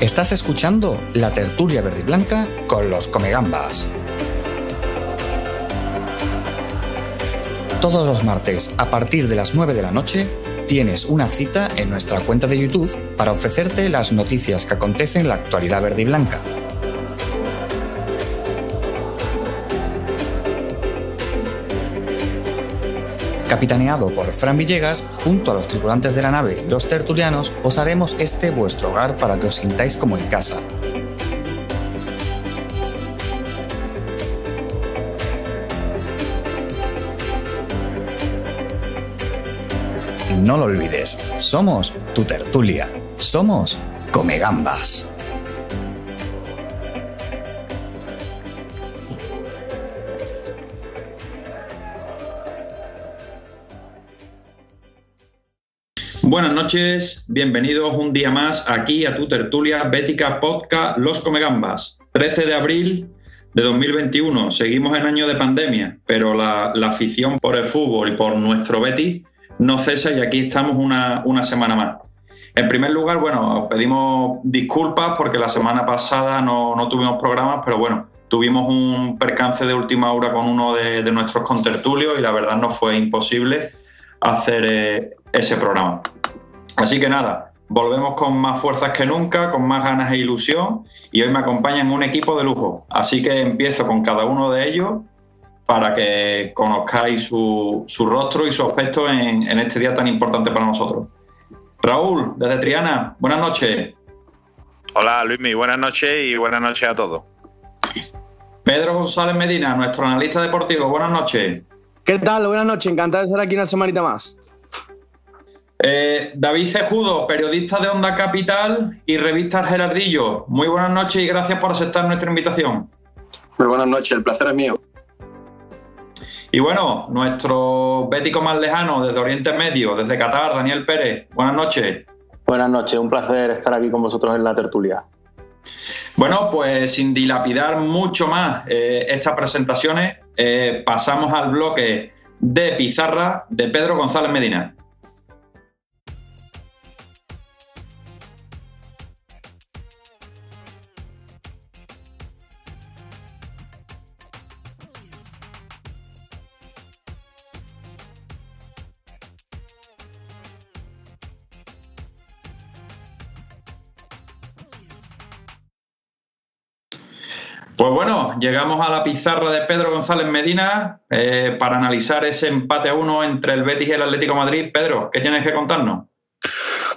Estás escuchando la tertulia verde y blanca con los Comegambas. Todos los martes, a partir de las 9 de la noche, tienes una cita en nuestra cuenta de YouTube para ofrecerte las noticias que acontecen en la actualidad verde y blanca. Capitaneado por Fran Villegas, junto a los tripulantes de la nave los tertulianos, os haremos este vuestro hogar para que os sintáis como en casa. No lo olvides, somos tu tertulia, somos Comegambas. Buenas noches, bienvenidos un día más aquí a tu tertulia Bética Podcast Los Comegambas. 13 de abril de 2021, seguimos en año de pandemia, pero la, afición por el fútbol y por nuestro Betis no cesa y aquí estamos una, una semana más. En primer lugar, bueno, pedimos disculpas porque la semana pasada no, no, tuvimos programas, pero bueno, tuvimos un percance de última hora con uno de, de nuestros contertulios y la verdad no fue imposible hacer eh, ese programa. Así que nada, volvemos con más fuerzas que nunca, con más ganas e ilusión y hoy me acompañan un equipo de lujo. Así que empiezo con cada uno de ellos para que conozcáis su, su rostro y su aspecto en, en, este día tan importante para nosotros. Raúl, desde Triana, buenas noches. Hola Luismi, buenas noches y buenas noches a todos. Pedro González Medina, nuestro analista deportivo, buenas noches. ¿Qué tal? Buenas noches, encantado de estar aquí una semanita más. Eh, David Cejudo, periodista de Onda Capital y revista Gerardillo. Muy buenas noches y gracias por aceptar nuestra invitación. Muy buenas noches, el placer es mío. Y bueno, nuestro bético más lejano desde Oriente Medio, desde Qatar, Daniel Pérez. Buenas noches. Buenas noches, un placer estar aquí con vosotros en la tertulia. Bueno, pues sin dilapidar mucho más eh, estas presentaciones, eh, pasamos al bloque de pizarra de Pedro González Medina. Pues bueno, llegamos a la pizarra de Pedro González Medina eh, para analizar ese empate a uno entre el Betis y el Atlético Madrid. Pedro, ¿qué tienes que contarnos?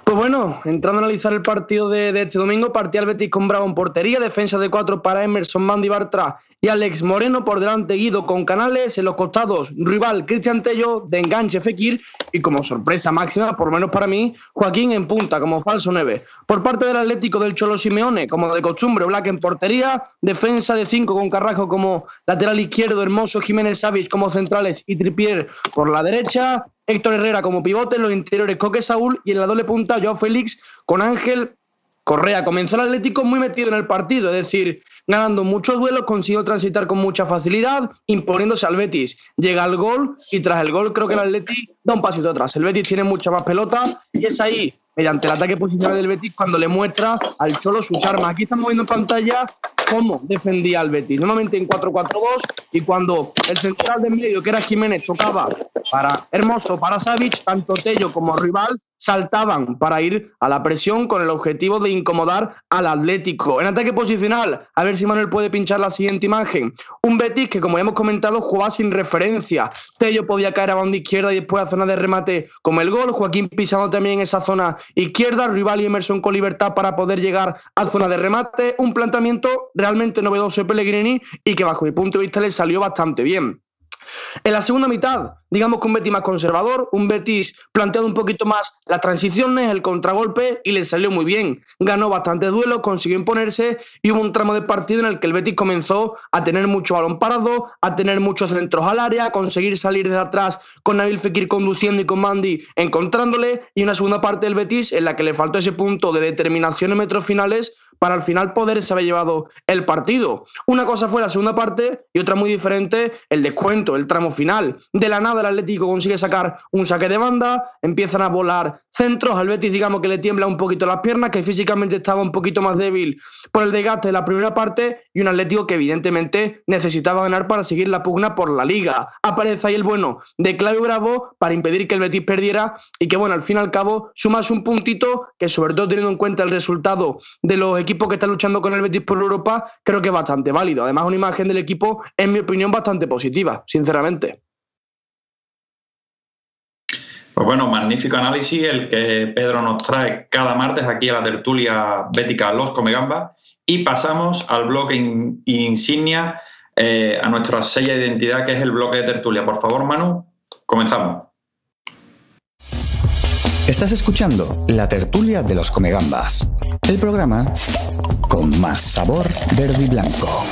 Pues bueno, entrando a analizar el partido de, este domingo, partía el Betis con Bravo en portería, defensa de cuatro para Emerson, Mandy Bartra y Alex Moreno, por delante Guido con Canales, en los costados rival Cristian Tello, de enganche Fekir y como sorpresa máxima, por lo menos para mí, Joaquín en punta como falso 9. Por parte del Atlético del Cholo Simeone, como de costumbre, Black en portería, defensa de cinco con Carrajo como lateral izquierdo, Hermoso Jiménez Savich como centrales y Tripier por la derecha, Héctor Herrera como pivote, en los interiores Coque Saúl y en la doble punta Joao Félix con Ángel Correa. Comenzó el Atlético muy metido en el partido, es decir, ganando muchos duelos, consiguió transitar con mucha facilidad, imponiéndose al Betis. Llega el gol y tras el gol creo que el Atlético da un pasito atrás. El Betis tiene mucha más pelota y es ahí, mediante el ataque posicional del Betis, cuando le muestra al Cholo sus armas. Aquí estamos viendo en pantalla cómo defendía al Betis. Normalmente en 4-4-2 y cuando el central de medio, que era Jiménez, tocaba para Hermoso, para Savic, tanto Tello como rival saltaban para ir a la presión con el objetivo de incomodar al Atlético. En ataque posicional, a ver si Manuel puede pinchar la siguiente imagen. Un Betis que, como hemos comentado, jugaba sin referencia. Tello podía caer a banda izquierda y después a zona de remate como el gol. Joaquín pisando también en esa zona izquierda. Rival y Emerson con libertad para poder llegar a zona de remate. Un planteamiento realmente novedoso de Pellegrini y que, bajo mi punto de vista, le salió bastante bien. En la segunda mitad, digamos que un Betis más conservador, un Betis planteado un poquito más las transiciones, el contragolpe y le salió muy bien. Ganó bastantes duelos, consiguió imponerse y hubo un tramo de partido en el que el Betis comenzó a tener mucho balón parado, a tener muchos centros al área, a conseguir salir de atrás con Nabil Fekir conduciendo y con Mandy encontrándole y una segunda parte del Betis en la que le faltó ese punto de determinación en metros finales para al final poderse haber llevado el partido. Una cosa fue la segunda parte y otra muy diferente, el descuento, el tramo final. De la nada el Atlético consigue sacar un saque de banda, empiezan a volar centros, al Betis digamos que le tiembla un poquito las piernas, que físicamente estaba un poquito más débil por el desgaste de la primera parte y un Atlético que evidentemente necesitaba ganar para seguir la pugna por la liga. Aparece ahí el bueno de Claudio Bravo para impedir que el Betis perdiera y que bueno, al fin y al cabo sumas un puntito que sobre todo teniendo en cuenta el resultado de los equipos que están luchando con el Betis por Europa, creo que es bastante válido. Además, una imagen del equipo, en mi opinión, bastante positiva, sinceramente. Pues bueno, magnífico análisis el que Pedro nos trae cada martes aquí a la tertulia bética Los Comegamba. Y pasamos al bloque insignia, eh, a nuestra sella de identidad, que es el bloque de tertulia. Por favor, Manu, comenzamos. Estás escuchando la tertulia de los Comegambas, el programa con más sabor verde y blanco.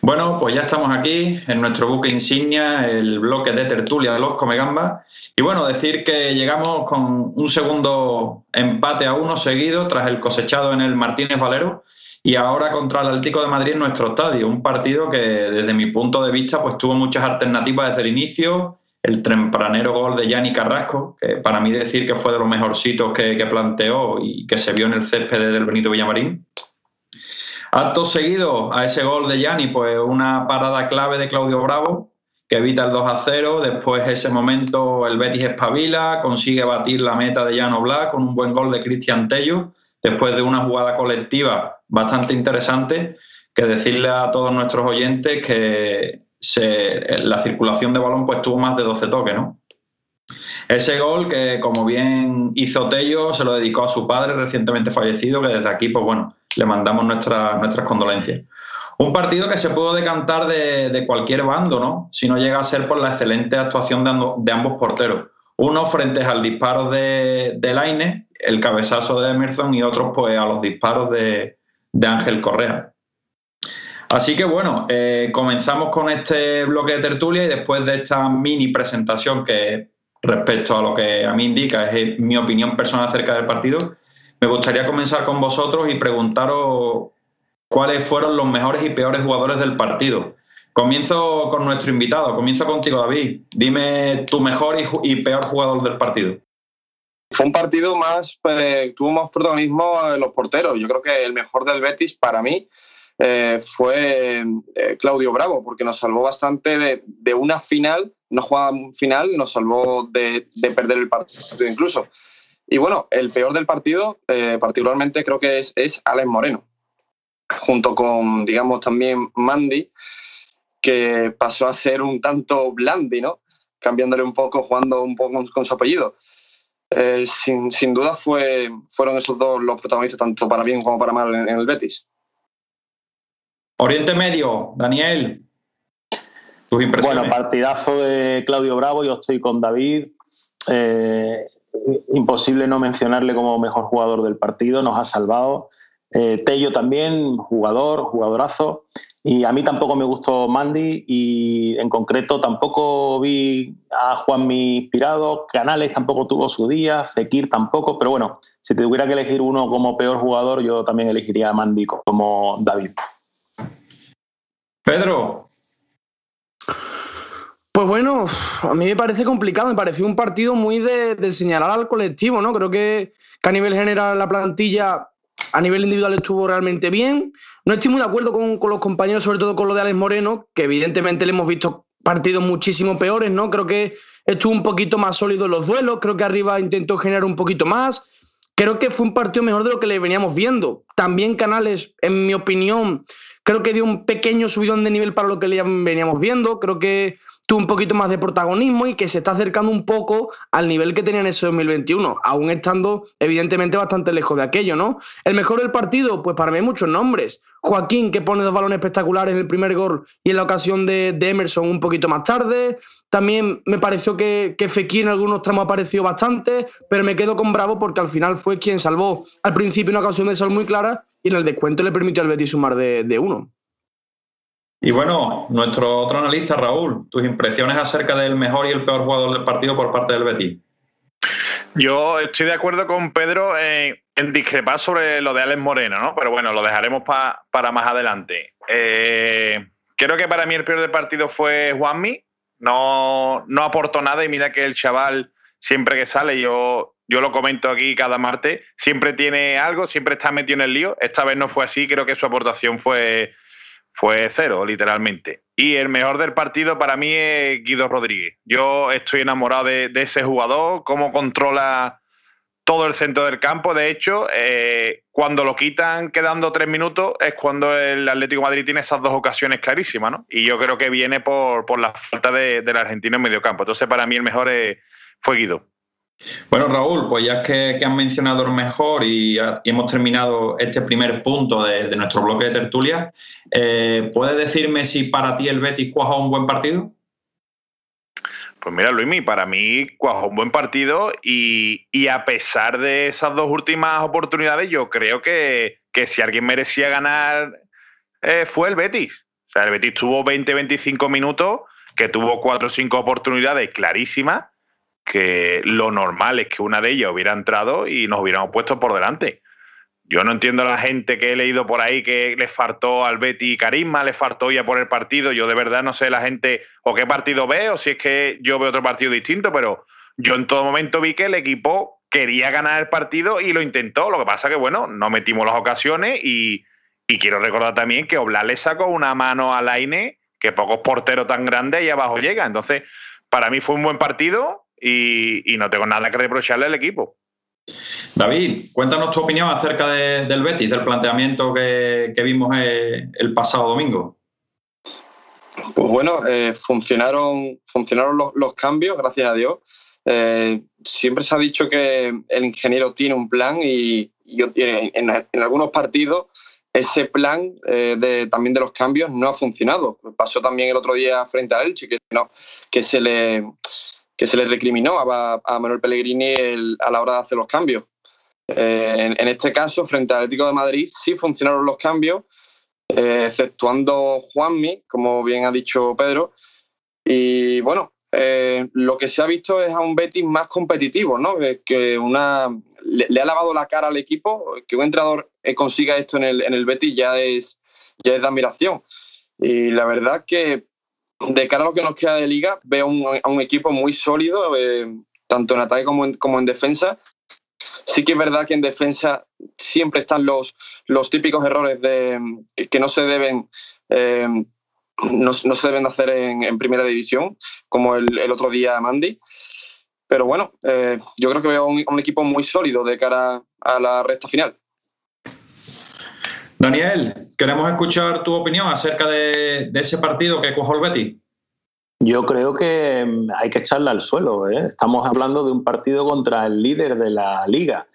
Bueno, pues ya estamos aquí en nuestro buque insignia, el bloque de tertulia de los Comegambas. Y bueno, decir que llegamos con un segundo empate a uno seguido tras el cosechado en el Martínez Valero y ahora contra el Atlético de Madrid en nuestro estadio. Un partido que desde mi punto de vista pues tuvo muchas alternativas desde el inicio. El tempranero gol de Yanni Carrasco, que para mí decir que fue de los mejorcitos que, planteó y que se vio en el césped del Benito Villamarín. Acto seguido a ese gol de Yanni, pues una parada clave de Claudio Bravo, que evita el 2 a 0. Después, ese momento, el Betis espabila, consigue batir la meta de Llano Black con un buen gol de Cristian Tello, después de una jugada colectiva bastante interesante. Que decirle a todos nuestros oyentes que la circulación de balón pues tuvo más de 12 toques, ¿no? Ese gol que, como bien hizo Tello, se lo dedicó a su padre recientemente fallecido, que desde aquí, pues bueno, le mandamos nuestras condolencias. Un partido que se pudo decantar de, cualquier bando, ¿no? Si no llega a ser por la excelente actuación de, ambos porteros. Uno frente al disparo de, de Laine, el cabezazo de Emerson, y otros pues a los disparos de, Ángel Correa. Así que bueno, eh, comenzamos con este bloque de tertulia y después de esta mini presentación que respecto a lo que a mí indica, es mi opinión personal acerca del partido. Me gustaría comenzar con vosotros y preguntaros cuáles fueron los mejores y peores jugadores del partido. Comienzo con nuestro invitado, comienzo contigo David. Dime tu mejor y, peor jugador del partido. Fue un partido más, pues, tuvo más protagonismo los porteros. Yo creo que el mejor del Betis para mí eh, fue eh, Claudio Bravo, porque nos salvó bastante de, una final, no jugaba final, nos salvó de, perder el partido incluso. Y bueno, el peor del partido, eh, particularmente creo que es, es Alex Moreno, junto con, digamos, también Mandy, que pasó a ser un tanto Blandi, ¿no? Cambiándole un poco, jugando un poco con, su apellido. sin, sin, duda fue, fueron esos dos los protagonistas, tanto para bien como para mal en el Betis. Oriente Medio, Daniel. Tus impresiones. Bueno, partidazo de Claudio Bravo, yo estoy con David. Eh, imposible no mencionarle como mejor jugador del partido, nos ha salvado. Eh, Tello también, jugador, jugadorazo. Y a mí tampoco me gustó Mandy y en concreto tampoco vi a Juanmi inspirado, Canales tampoco tuvo su día, Fekir tampoco, pero bueno, si tuviera que elegir uno como peor jugador, yo también elegiría a Mandy como David. Pedro. Pues bueno, a mí me parece complicado, me pareció un partido muy de, señalar al colectivo, ¿no? Creo que, a nivel general la plantilla, a nivel individual estuvo realmente bien. No estoy muy de acuerdo con, los compañeros, sobre todo con lo de Alex Moreno, que evidentemente le hemos visto partidos muchísimo peores, ¿no? Creo que estuvo un poquito más sólido en los duelos, creo que arriba intentó generar un poquito más. Creo que fue un partido mejor de lo que le veníamos viendo. También Canales, en mi opinión, Creo que dio un pequeño subidón de nivel para lo que le veníamos viendo. Creo que un poquito más de protagonismo y que se está acercando un poco al nivel que tenía en ese 2021, aún estando evidentemente bastante lejos de aquello, ¿no? El mejor del partido, pues para mí hay muchos nombres. Joaquín, que pone dos balones espectaculares en el primer gol y en la ocasión de, Emerson un poquito más tarde. También me pareció que, que Fekir en algunos tramos apareció bastante, pero me quedo con Bravo porque al final fue quien salvó al principio una ocasión de sol muy clara y en el descuento le permitió al Betis sumar de, uno. Y bueno, nuestro otro analista, Raúl, tus impresiones acerca del mejor y el peor jugador del partido por parte del Betis. Yo estoy de acuerdo con Pedro en, discrepar sobre lo de Alex Moreno, ¿no? Pero bueno, lo dejaremos para más adelante. Eh, creo que para mí el peor del partido fue Juanmi. No, no aportó nada y mira que el chaval, siempre que sale, yo, yo lo comento aquí cada martes, siempre tiene algo, siempre está metido en el lío. Esta vez no fue así, creo que su aportación fue, fue cero, literalmente. Y el mejor del partido para mí es Guido Rodríguez. Yo estoy enamorado de, ese jugador, cómo controla todo el centro del campo. De hecho, eh, cuando lo quitan quedando tres minutos es cuando el Atlético Madrid tiene esas dos ocasiones clarísimas, ¿no? Y yo creo que viene por, la falta de, del argentino en medio campo. Entonces, para mí el mejor fue Guido. Bueno, Raúl, pues ya que, que han mencionado el mejor y, hemos terminado este primer punto de, nuestro bloque de tertulia, eh, ¿puedes decirme si para ti el Betis cuajó un buen partido? Pues mira, Luismi, para mí cuajó un buen partido y, a pesar de esas dos últimas oportunidades, yo creo que, si alguien merecía ganar eh, fue el Betis. O sea, el Betis tuvo 20-25 minutos, que tuvo cuatro o cinco oportunidades clarísimas que lo normal es que una de ellas hubiera entrado y nos hubiéramos puesto por delante. Yo no entiendo a la gente que he leído por ahí que le faltó al Betty carisma, le faltó ya por el partido. Yo de verdad no sé la gente o qué partido ve o si es que yo veo otro partido distinto, pero yo en todo momento vi que el equipo quería ganar el partido y lo intentó. Lo que pasa que, bueno, no metimos las ocasiones y, quiero recordar también que Oblak le sacó una mano al Aine que pocos porteros tan grandes ahí abajo llegan. Entonces, para mí fue un buen partido y, no tengo nada que reprocharle al equipo. David, cuéntanos tu opinión acerca del Betis, del planteamiento que, vimos eh, el, pasado domingo. Pues bueno, eh, funcionaron, funcionaron los, cambios, gracias a Dios. Eh, siempre se ha dicho que el ingeniero tiene un plan y, en, algunos partidos ese plan de, también de los cambios no ha funcionado. Pasó también el otro día frente a Elche, que, no, que se le que se le recriminó a, Manuel Pellegrini a la hora de hacer los cambios. Eh, en, este caso, frente al Atlético de Madrid, sí funcionaron los cambios, eh, exceptuando Juanmi, como bien ha dicho Pedro. Y bueno, eh, lo que se ha visto es a un Betis más competitivo, ¿no? Que una, le, ha lavado la cara al equipo. Que un entrenador consiga esto en el, en el Betis ya es, ya es de admiración. Y la verdad que de cara a lo que nos queda de liga, veo a un equipo muy sólido, eh, tanto en ataque como en, defensa. Sí que es verdad que en defensa siempre están los, típicos errores que, no se deben... Eh, no, se deben hacer en, primera división, como el, otro día Mandy. Pero bueno, eh, yo creo que veo un, un equipo muy sólido de cara a la recta final. Daniel, queremos escuchar tu opinión acerca de, ese partido que cuajó el Betis. Yo creo que mm, hay que echarla al suelo. ¿eh? Estamos hablando de un partido contra el líder de la liga,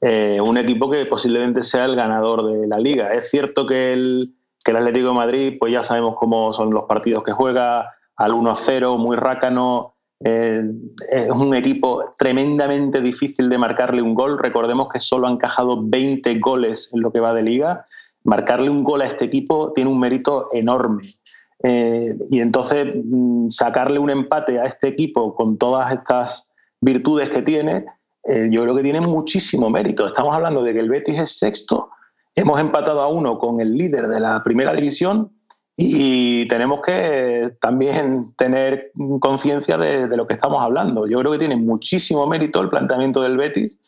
eh, un equipo que posiblemente sea el ganador de la liga. Es cierto que el, el Atlético de Madrid, pues ya sabemos cómo son los partidos que juega, al 1-0, muy rácano. Eh, es un equipo tremendamente difícil de marcarle un gol. Recordemos que solo han encajado 20 goles en lo que va de liga marcarle un gol a este equipo tiene un mérito enorme. Eh, y entonces mm, sacarle un empate a este equipo con todas estas virtudes que tiene, eh, yo creo que tiene muchísimo mérito. Estamos hablando de que el Betis es sexto, hemos empatado a uno con el líder de la primera división y tenemos que también tener conciencia de, lo que estamos hablando. Yo creo que tiene muchísimo mérito el planteamiento del Betis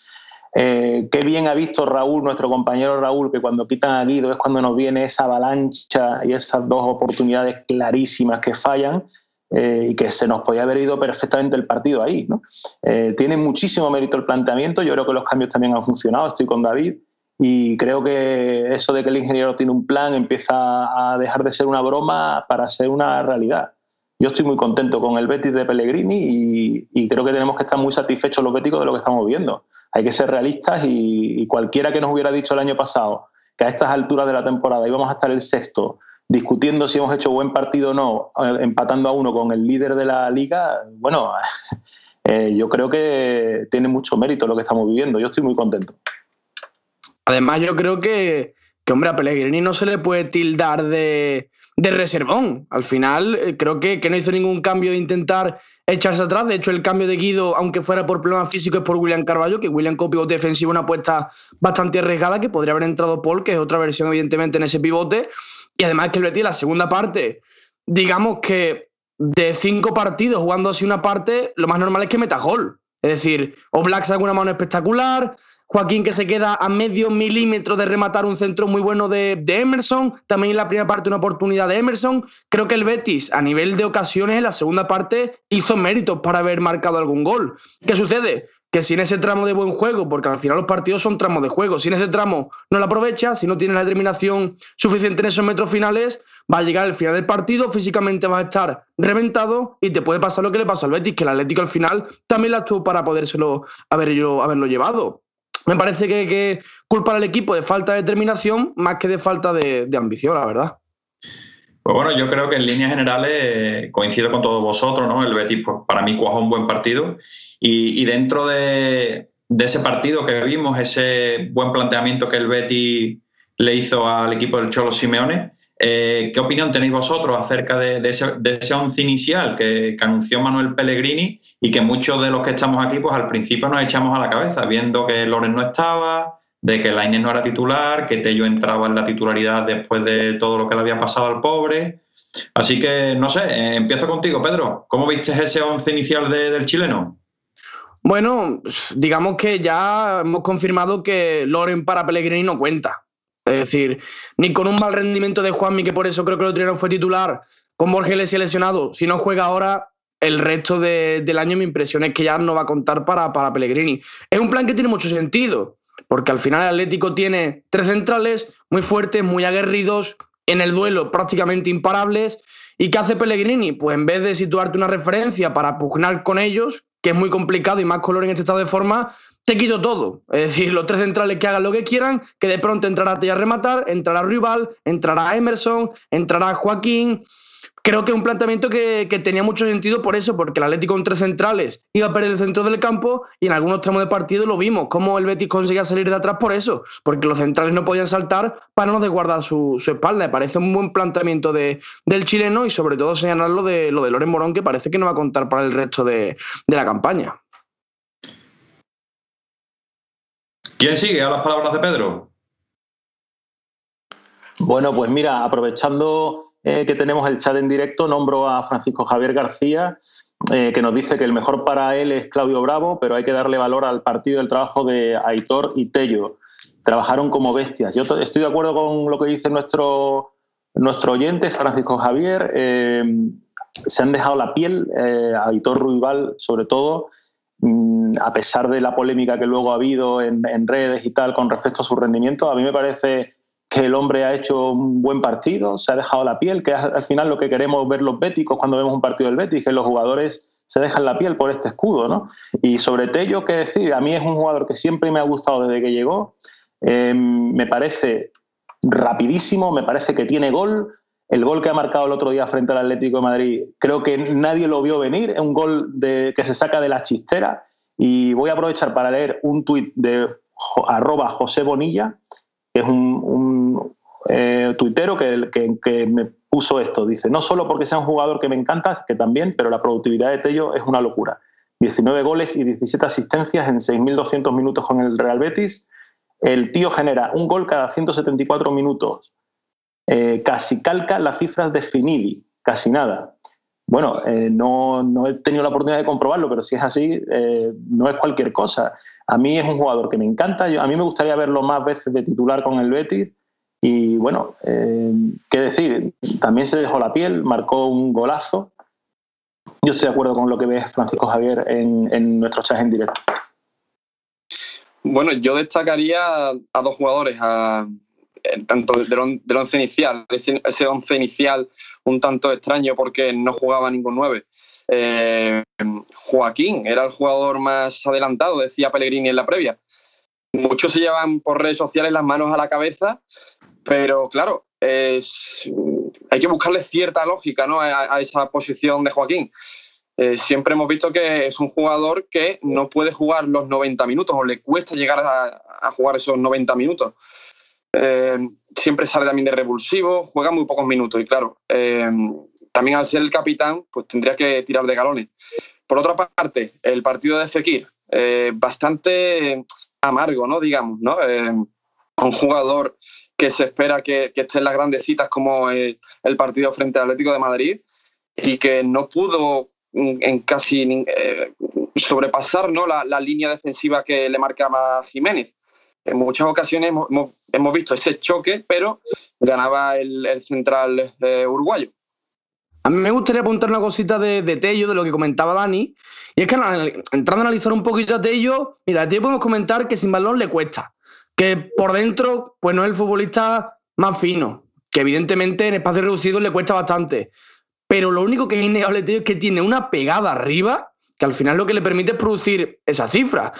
eh, qué bien ha visto Raúl, nuestro compañero Raúl, que cuando quitan a Guido es cuando nos viene esa avalancha y esas dos oportunidades clarísimas que fallan eh, y que se nos podía haber ido perfectamente el partido ahí. Eh, tiene muchísimo mérito el planteamiento, yo creo que los cambios también han funcionado, estoy con David. Y creo que eso de que el ingeniero tiene un plan empieza a dejar de ser una broma para ser una realidad yo estoy muy contento con el Betis de Pellegrini y, creo que tenemos que estar muy satisfechos los béticos de lo que estamos viendo. Hay que ser realistas y, cualquiera que nos hubiera dicho el año pasado que a estas alturas de la temporada íbamos a estar el sexto discutiendo si hemos hecho buen partido o no, eh, empatando a uno con el líder de la liga, bueno, eh, yo creo que tiene mucho mérito lo que estamos viviendo. Yo estoy muy contento. Además, yo creo que que hombre, a Pellegrini no se le puede tildar de, de reservón. Al final, eh, creo que, que no hizo ningún cambio de intentar echarse atrás. De hecho, el cambio de Guido, aunque fuera por problemas físicos, es por William Carballo, que William pivote defensivo una apuesta bastante arriesgada, que podría haber entrado Paul, que es otra versión, evidentemente, en ese pivote. Y además que el Betis, la segunda parte, digamos que de cinco partidos jugando así una parte, lo más normal es que meta gol. Es decir, o Black saca una mano espectacular, Joaquín que se queda a medio milímetro de rematar un centro muy bueno de, Emerson. También en la primera parte una oportunidad de Emerson. Creo que el Betis, a nivel de ocasiones, en la segunda parte hizo méritos para haber marcado algún gol. ¿Qué sucede? Que si en ese tramo de buen juego, porque al final los partidos son tramos de juego, si en ese tramo no lo aprovecha, si no tiene la determinación suficiente en esos metros finales, va a llegar al final del partido, físicamente va a estar reventado y te puede pasar lo que le pasó al Betis, que el Atlético al final también la tuvo para podérselo haber haberlo llevado. Me parece que, que culpar al equipo de falta de determinación más que de falta de, ambición, la verdad. Pues bueno, yo creo que en líneas generales eh, coincido con todos vosotros, ¿no? El Betis, pues, para mí, cuajó un buen partido. Y, dentro de, ese partido que vimos, ese buen planteamiento que el Betis le hizo al equipo del Cholo Simeone, eh, ¿Qué opinión tenéis vosotros acerca de, ese, once inicial que, anunció Manuel Pellegrini y que muchos de los que estamos aquí, pues al principio nos echamos a la cabeza, viendo que Loren no estaba, de que Lainez no era titular, que Tello entraba en la titularidad después de todo lo que le había pasado al pobre? Así que, no sé, eh, empiezo contigo, Pedro. ¿Cómo viste ese once inicial del chileno? Bueno, digamos que ya hemos confirmado que Loren para Pellegrini no cuenta. Es decir, ni con un mal rendimiento de Juanmi, que por eso creo que lo no fue titular, con Borges lesionado, si no juega ahora, el resto del año mi impresión es que ya no va a contar para, para Pellegrini. Es un plan que tiene mucho sentido, porque al final el Atlético tiene tres centrales muy fuertes, muy aguerridos, en el duelo prácticamente imparables. ¿Y qué hace Pellegrini? Pues en vez de situarte una referencia para pugnar con ellos, que es muy complicado y más color en este estado de forma, te quito todo. Es decir, los tres centrales que hagan lo que quieran, que de pronto entrará a rematar, entrará Rival, entrará Emerson, entrará Joaquín. Creo que es un planteamiento que, tenía mucho sentido por eso, porque el Atlético con tres centrales iba a perder el centro del campo y en algunos tramos de partido lo vimos, cómo el Betis conseguía salir de atrás por eso, porque los centrales no podían saltar para no desguardar su, espalda. Me parece un buen planteamiento de, del chileno y sobre todo señalar lo de, lo de Loren Morón, que parece que no va a contar para el resto de la campaña. ¿Quién sigue a las palabras de Pedro? Bueno, pues mira, aprovechando eh, que tenemos el chat en directo, nombro a Francisco Javier García, eh, que nos dice que el mejor para él es Claudio Bravo, pero hay que darle valor al partido del trabajo de Aitor y Tello. Trabajaron como bestias. Yo estoy de acuerdo con lo que dice nuestro, nuestro oyente, Francisco Javier. Eh, se han dejado la piel, Aitor Ruibal sobre todo, a pesar de la polémica que luego ha habido en, redes y tal con respecto a su rendimiento, a mí me parece que el hombre ha hecho un buen partido, se ha dejado la piel, que es al final lo que queremos ver los béticos cuando vemos un partido del Betis, que los jugadores se dejan la piel por este escudo, ¿no? Y sobre Tello, qué decir, a mí es un jugador que siempre me ha gustado desde que llegó, em, me parece rapidísimo, me parece que tiene gol, el gol que ha marcado el otro día frente al Atlético de Madrid, creo que nadie lo vio venir, es un gol que se saca de la chistera. Y voy a aprovechar para leer un tuit de arroba José Bonilla, que es un, eh, tuitero que, que, me puso esto. Dice, no solo porque sea un jugador que me encanta, que también, pero la productividad de Tello es una locura. 19 goles y 17 asistencias en 6.200 minutos con el Real Betis. El tío genera un gol cada 174 minutos eh, casi calca las cifras de Finidi, casi nada. Bueno, eh, no, he tenido la oportunidad de comprobarlo, pero si es así, eh, no es cualquier cosa. A mí es un jugador que me encanta, a mí me gustaría verlo más veces de titular con el Betis. Y bueno, qué decir, también se dejó la piel, marcó un golazo. Yo estoy de acuerdo con lo que ves, Francisco Javier, en, en nuestro chat en directo. Bueno, yo destacaría a dos jugadores, a, tanto del, once inicial, ese, once inicial un tanto extraño porque no jugaba ningún nueve. Eh, Joaquín era el jugador más adelantado, decía Pellegrini en la previa. Muchos se llevan por redes sociales las manos a la cabeza, pero claro, hay que buscarle cierta lógica ¿no? a, esa posición de Joaquín. Eh, siempre hemos visto que es un jugador que no puede jugar los 90 minutos o le cuesta llegar a, a jugar esos 90 minutos. Eh, siempre sale también de revulsivo, juega muy pocos minutos y claro, eh, también al ser el capitán, pues tendría que tirar de galones. Por otra parte, el partido de Fekir, eh, bastante amargo, ¿no? Digamos, ¿no? un jugador que se espera que, esté en las grandes citas como el, partido frente al Atlético de Madrid y que no pudo en casi sobrepasar ¿no? la, la, línea defensiva que le marcaba Jiménez en muchas ocasiones hemos, visto ese choque, pero ganaba el, central eh, uruguayo. A mí me gustaría apuntar una cosita de, Tello, de lo que comentaba Dani. Y es que entrando a analizar un poquito a Tello, mira, a Tello podemos comentar que sin balón le cuesta. Que por dentro, pues no es el futbolista más fino. Que evidentemente en espacios reducidos le cuesta bastante. Pero lo único que es innegable, Tello, es que tiene una pegada arriba que al final lo que le permite es producir esa cifra.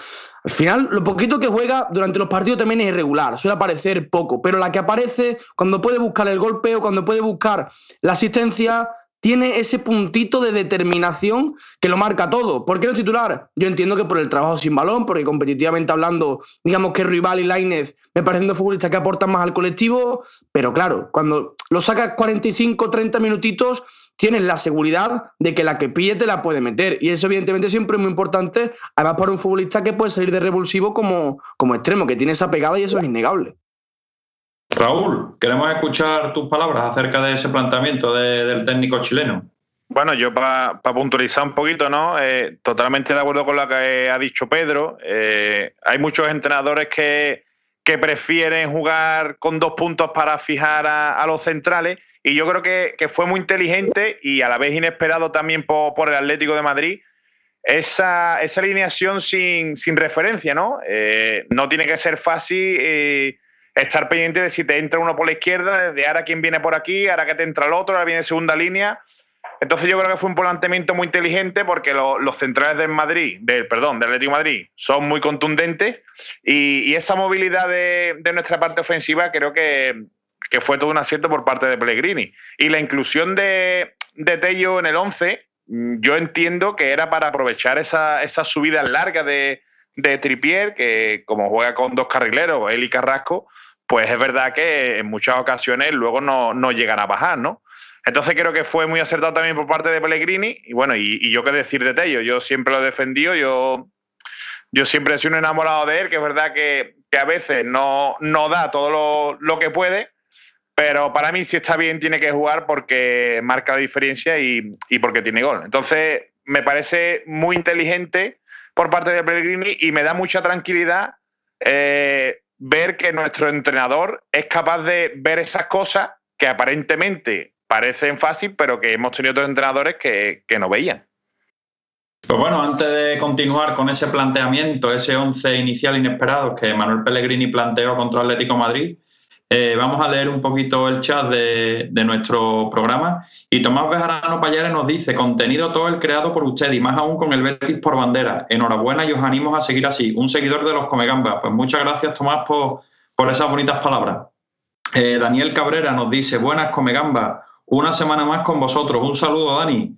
Al final, lo poquito que juega durante los partidos también es irregular, suele aparecer poco, pero la que aparece cuando puede buscar el golpe o cuando puede buscar la asistencia, tiene ese puntito de determinación que lo marca todo. ¿Por qué no titular? Yo entiendo que por el trabajo sin balón, porque competitivamente hablando, digamos que Rival y Lainez me parecen dos futbolistas que aportan más al colectivo, pero claro, cuando lo sacas 45, 30 minutitos, tienes la seguridad de que la que pille te la puede meter. Y eso, evidentemente, siempre es muy importante, además para un futbolista que puede salir de revulsivo como, como extremo, que tiene esa pegada y eso es innegable. Raúl, queremos escuchar tus palabras acerca de ese planteamiento del técnico chileno. Bueno, yo para puntualizar un poquito, ¿no? Eh, totalmente de acuerdo con lo que ha dicho Pedro. Eh, hay muchos entrenadores que, que, prefieren jugar con dos puntos para fijar a los centrales y yo creo que, fue muy inteligente y a la vez inesperado también por, el Atlético de Madrid esa, esa alineación sin, referencia, ¿no? Eh, no tiene que ser fácil eh, estar pendiente de si te entra uno por la izquierda, de ahora quién viene por aquí, ahora que te entra el otro, ahora viene segunda línea. Entonces yo creo que fue un planteamiento muy inteligente porque los centrales del Madrid, del perdón, del Atlético de Madrid, son muy contundentes y, esa movilidad de, de, nuestra parte ofensiva creo que, que fue todo un acierto por parte de Pellegrini. Y la inclusión de, de Tello en el 11, mm, yo entiendo que era para aprovechar esa, esa subida larga de, de Tripier, que como juega con dos carrileros, él y Carrasco, pues es verdad que en muchas ocasiones luego no, no llegan a bajar, ¿no? Entonces creo que fue muy acertado también por parte de Pellegrini. Y bueno, y, yo qué decir de Tello, yo siempre lo he defendido, yo, yo siempre sido un enamorado de él, que es verdad que, que a veces no, no da todo lo, lo, que puede, pero para mí, si está bien, tiene que jugar porque marca la diferencia y, porque tiene gol. Entonces, me parece muy inteligente por parte de Pellegrini y me da mucha tranquilidad eh, ver que nuestro entrenador es capaz de ver esas cosas que aparentemente parecen fácil, pero que hemos tenido otros entrenadores que, que no veían. Pues bueno, antes de continuar con ese planteamiento, ese once inicial inesperado que Manuel Pellegrini planteó contra Atlético Madrid, eh, vamos a leer un poquito el chat de, nuestro programa. Y Tomás Bejarano Payares nos dice: contenido todo el creado por usted y más aún con el Betis por bandera. Enhorabuena y os animo a seguir así. Un seguidor de los Comegambas. Pues muchas gracias, Tomás, por, por esas bonitas palabras. Eh, Daniel Cabrera nos dice: Buenas Comegambas, una semana más con vosotros. Un saludo, Dani.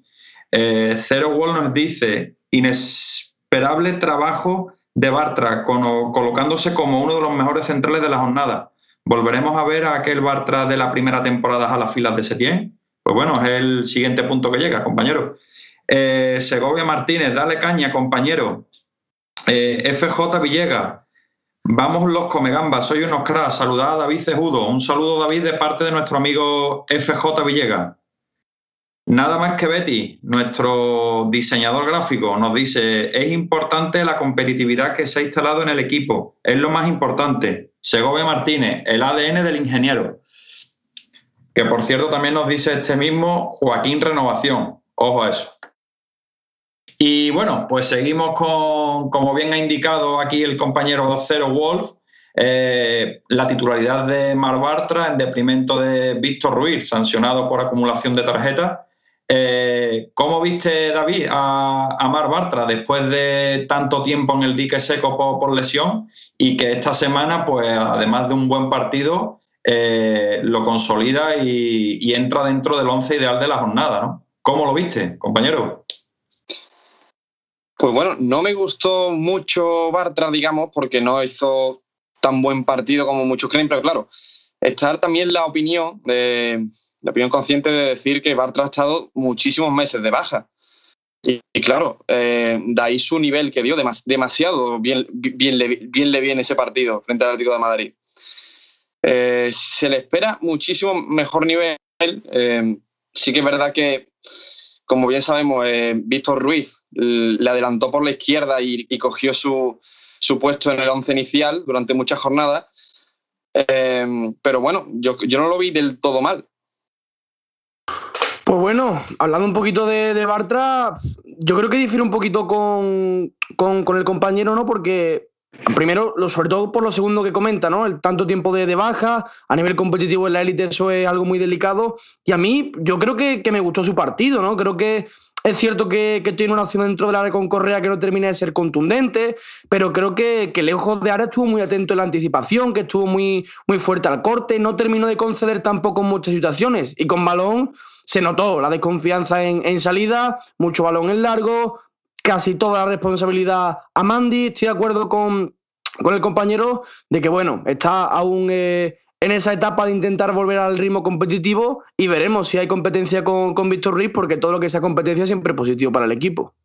Eh, Zero Wall nos dice: inesperable trabajo de Bartra, colocándose como uno de los mejores centrales de la jornada. ¿Volveremos a ver a aquel Bartra de la primera temporada a las filas de Setién? Pues bueno, es el siguiente punto que llega, compañero. Eh, Segovia Martínez, dale caña, compañero. Eh, FJ Villegas, vamos los comegambas, soy unos cracks. Saludad a David Cejudo. Un saludo, David, de parte de nuestro amigo FJ Villegas. Nada más que Betty, nuestro diseñador gráfico, nos dice, es importante la competitividad que se ha instalado en el equipo, es lo más importante. Segovia Martínez, el ADN del ingeniero. Que por cierto también nos dice este mismo Joaquín Renovación. Ojo a eso. Y bueno, pues seguimos con, como bien ha indicado aquí el compañero Cero Wolf, eh, la titularidad de Mar Bartra en deprimento de Víctor Ruiz, sancionado por acumulación de tarjetas eh, ¿Cómo viste, David, a, Mar Bartra después de tanto tiempo en el dique seco por, lesión y que esta semana, pues además de un buen partido, eh, lo consolida y, entra dentro del once ideal de la jornada, ¿no? ¿Cómo lo viste, compañero? Pues bueno, no me gustó mucho Bartra, digamos, porque no hizo tan buen partido como muchos creen, pero claro, está también la opinión, de, la opinión consciente de decir que Bartra ha estado muchísimos meses de baja. Y, claro, eh, de ahí su nivel que dio, demasiado bien, bien, le, bien le viene ese partido frente al Atlético de Madrid. Eh, se le espera muchísimo mejor nivel. Eh, sí que es verdad que, como bien sabemos, Víctor Ruiz le adelantó por la izquierda y, cogió su, su, puesto en el once inicial durante muchas jornadas. pero bueno, yo, yo no lo vi del todo mal. Pues bueno, hablando un poquito de, Bartra, yo creo que difiere un poquito con, el compañero, ¿no? Porque primero, sobre todo por lo segundo que comenta, ¿no? El tanto tiempo de, baja, a nivel competitivo en la élite eso es algo muy delicado. Y a mí, yo creo que, me gustó su partido, ¿no? Creo que es cierto que, tiene una opción dentro del área con Correa que no termina de ser contundente, pero creo que, que lejos de área estuvo muy atento en la anticipación, que estuvo muy, muy fuerte al corte, no terminó de conceder tampoco en muchas situaciones. Y con balón se notó la desconfianza en, salida, mucho balón en largo, casi toda la responsabilidad a Mandy. Estoy de acuerdo con, el compañero de que, bueno, está aún eh, en esa etapa de intentar volver al ritmo competitivo y veremos si hay competencia con, Víctor Ruiz, porque todo lo que sea competencia siempre es positivo para el equipo.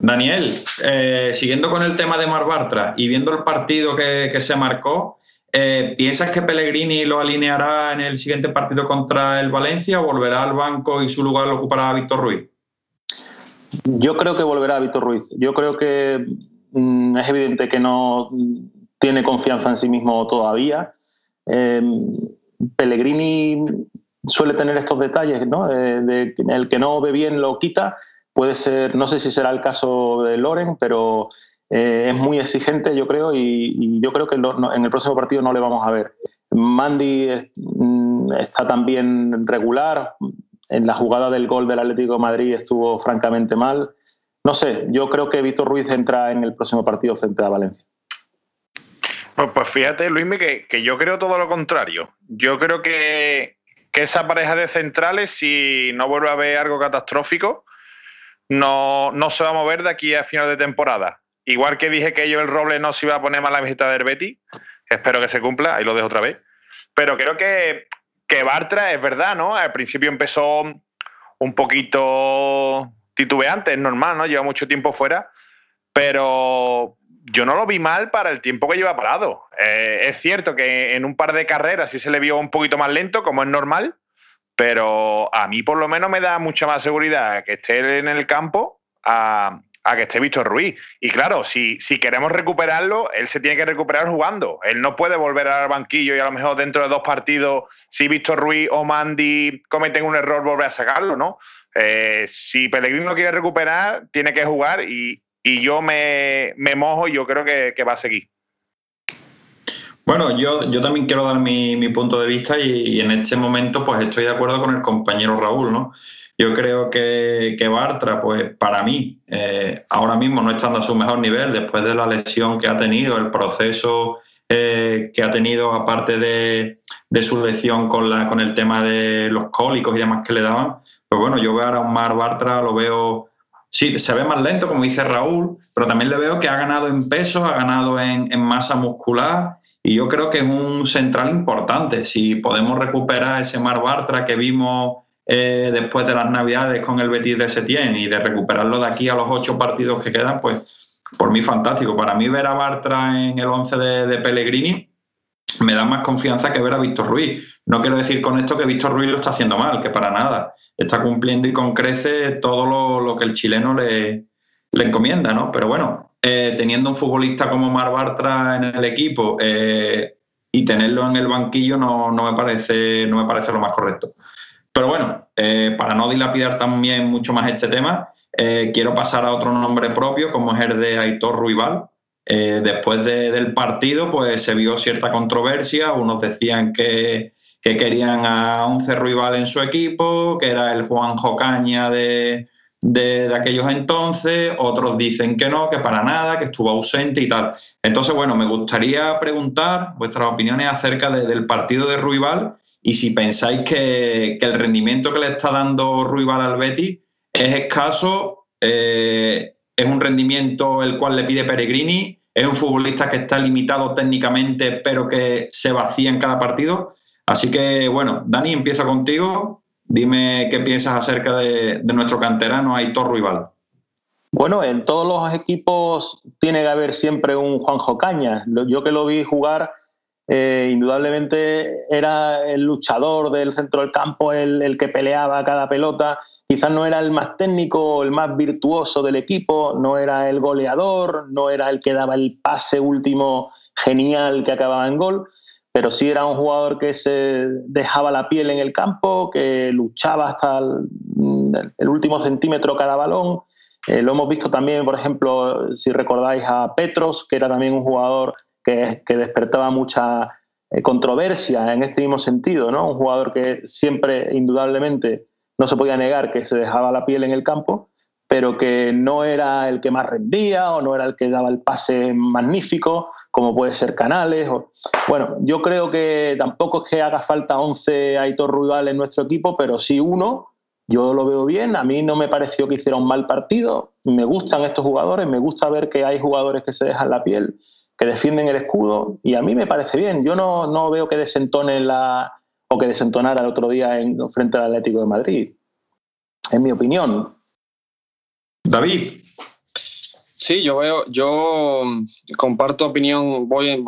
Daniel, eh, siguiendo con el tema de Mar Bartra y viendo el partido que, que se marcó, eh, ¿Piensas que Pellegrini lo alineará en el siguiente partido contra el Valencia o volverá al banco y su lugar lo ocupará Víctor Ruiz? Yo creo que volverá Víctor Ruiz. Yo creo que mm, es evidente que no tiene confianza en sí mismo todavía. Eh, Pellegrini suele tener estos detalles, ¿no? El que no ve bien lo quita. Puede ser, no sé si será el caso de Loren, pero eh, es muy exigente, yo creo, y, yo creo que en el próximo partido no le vamos a ver. Mandy mm, está también regular. En la jugada del gol del Atlético de Madrid estuvo francamente mal. No sé, yo creo que Víctor Ruiz entra en el próximo partido frente a Valencia. Pues, pues fíjate, Luismi, que, que, yo creo todo lo contrario. Yo creo que, que esa pareja de centrales, si no vuelve a haber algo catastrófico, no, no se va a mover de aquí a final de temporada. Igual que dije que yo el Roble no se iba a poner mal la visita de Betty, espero que se cumpla, ahí lo dejo otra vez. Pero creo que, que Bartra es verdad, ¿no? Al principio empezó un poquito titubeante, es normal, ¿no? Lleva mucho tiempo fuera, pero yo no lo vi mal para el tiempo que lleva parado. Eh, es cierto que en un par de carreras sí se le vio un poquito más lento, como es normal, pero a mí por lo menos me da mucha más seguridad que esté en el campo a, a que esté Víctor Ruiz. Y claro, si, si queremos recuperarlo, él se tiene que recuperar jugando. Él no puede volver al banquillo y a lo mejor dentro de dos partidos, si Víctor Ruiz o Mandy cometen un error, volver a sacarlo, ¿no? Eh, si Pellegrini lo quiere recuperar, tiene que jugar y, yo me, mojo y yo creo que, va a seguir. Bueno, yo, yo también quiero dar mi, punto de vista y, y, en este momento pues estoy de acuerdo con el compañero Raúl, ¿no? Yo creo que, que Bartra, pues para mí, eh, ahora mismo no estando a su mejor nivel, después de la lesión que ha tenido, el proceso eh, que ha tenido, aparte de, su lesión con, la, con el tema de los cólicos y demás que le daban, pues bueno, yo veo ahora a un Mar Bartra, lo veo, sí, se ve más lento, como dice Raúl, pero también le veo que ha ganado en peso, ha ganado en masa muscular y yo creo que es un central importante. Si podemos recuperar ese Mar Bartra que vimos eh, después de las Navidades con el Betis de Setién y de recuperarlo de aquí a los ocho partidos que quedan, pues por mí fantástico. Para mí ver a Bartra en el 11 de, Pellegrini me da más confianza que ver a Víctor Ruiz. No quiero decir con esto que Víctor Ruiz lo está haciendo mal, que para nada. Está cumpliendo y con crece todo lo, que el chileno le, le, encomienda, ¿no? Pero bueno, eh, teniendo un futbolista como Mar Bartra en el equipo eh, y tenerlo en el banquillo no, no, me parece, no me parece lo más correcto. Pero bueno, eh, para no dilapidar también mucho más este tema, eh, quiero pasar a otro nombre propio, como es el de Aitor Ruibal. Eh, después del partido, pues se vio cierta controversia. Unos decían que, querían a 11 Ruibal en su equipo, que era el Juanjo Caña de, de, aquellos entonces, otros dicen que no, que para nada, que estuvo ausente y tal. Entonces, bueno, me gustaría preguntar vuestras opiniones acerca del partido de Ruibal y si pensáis que, el rendimiento que le está dando Ruibal al Betis es escaso, eh, es un rendimiento el cual le pide Peregrini, es un futbolista que está limitado técnicamente, pero que se vacía en cada partido. Así que, bueno, Dani, empiezo contigo. Dime qué piensas acerca de, nuestro canterano Aitor Ruibal. Bueno, en todos los equipos tiene que haber siempre un Juanjo Cañas. Yo que lo vi jugar, eh, indudablemente era el luchador del centro del campo, el, que peleaba cada pelota. Quizás no era el más técnico, el más virtuoso del equipo, no era el goleador, no era el que daba el pase último genial que acababa en gol, pero sí era un jugador que se dejaba la piel en el campo, que luchaba hasta el, último centímetro cada balón. Eh, lo hemos visto también, por ejemplo, si recordáis a Petros, que era también un jugador que, despertaba mucha eh, controversia en este mismo sentido, ¿no? Un jugador que siempre, indudablemente, no se podía negar que se dejaba la piel en el campo, pero que no era el que más rendía o no era el que daba el pase magnífico, como puede ser Canales. Bueno, yo creo que tampoco es que haga falta 11 Aitor Ruibal en nuestro equipo, pero sí uno. Yo lo veo bien, a mí no me pareció que hiciera un mal partido, me gustan estos jugadores, me gusta ver que hay jugadores que se dejan la piel que defienden el escudo y a mí me parece bien. Yo no, no veo que desentone la o que desentonara el otro día en frente al Atlético de Madrid. En mi opinión. David. Sí, yo veo, yo comparto opinión, voy en,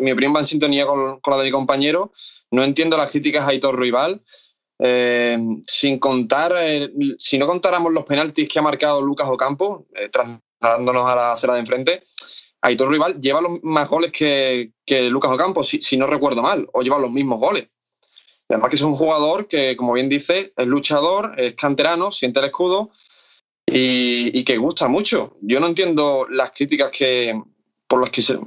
mi opinión va en sintonía con, la de mi compañero. No entiendo las críticas a Aitor Rival. Eh, sin contar, eh, si no contáramos los penaltis que ha marcado Lucas Ocampo, eh, trasladándonos a la acera de enfrente, Aitor Rival lleva los más goles que, Lucas Ocampo, si, no recuerdo mal, o lleva los mismos goles. además que es un jugador que, como bien dice, es luchador, es canterano, siente el escudo y, que gusta mucho. Yo no entiendo las críticas que por las que se,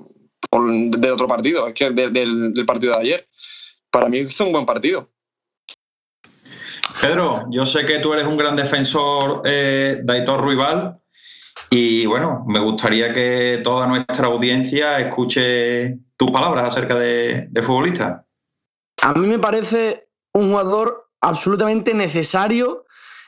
del otro partido, es que del, partido de ayer. Para mí hizo un buen partido. Pedro, yo sé que tú eres un gran defensor eh, de Aitor Ruibal, y bueno, me gustaría que toda nuestra audiencia escuche tus palabras acerca de, futbolista. A mí me parece un jugador absolutamente necesario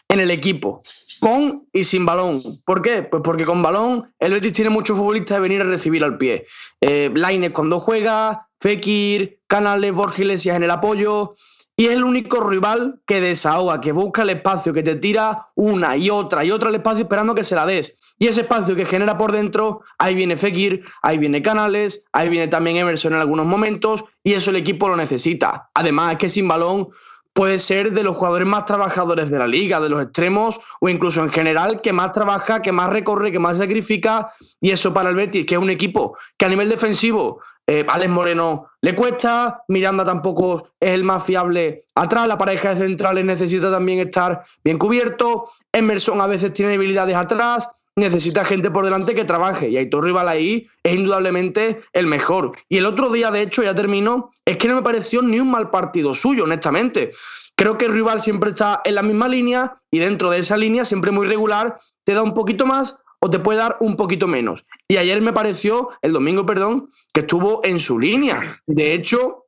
en el equipo, con y sin balón. ¿Por qué? Pues porque con balón el Betis tiene muchos futbolistas de venir a recibir al pie. Eh, cuando juega, Fekir, Canales, Borges Iglesias en el apoyo. Y es el único rival que desahoga, que busca el espacio, que te tira una y otra y otra el espacio esperando que se la des. Y ese espacio que genera por dentro, ahí viene Fekir, ahí viene Canales, ahí viene también Emerson en algunos momentos, y eso el equipo lo necesita. Además, es que sin balón puede ser de los jugadores más trabajadores de la liga, de los extremos, o incluso en general, que más trabaja, que más recorre, que más sacrifica, y eso para el Betis, que es un equipo que a nivel defensivo eh, Alex Moreno le cuesta, Miranda tampoco es el más fiable atrás, la pareja de centrales necesita también estar bien cubierto, Emerson a veces tiene debilidades atrás, necesita gente por delante que trabaje. Y Aitor ahí es indudablemente el mejor. Y el otro día, de hecho, ya terminó, es que no me pareció ni un mal partido suyo, honestamente. Creo que el rival siempre está en la misma línea y dentro de esa línea, siempre muy regular, te da un poquito más o te puede dar un poquito menos. Y ayer me pareció, el domingo, perdón, que estuvo en su línea. De hecho,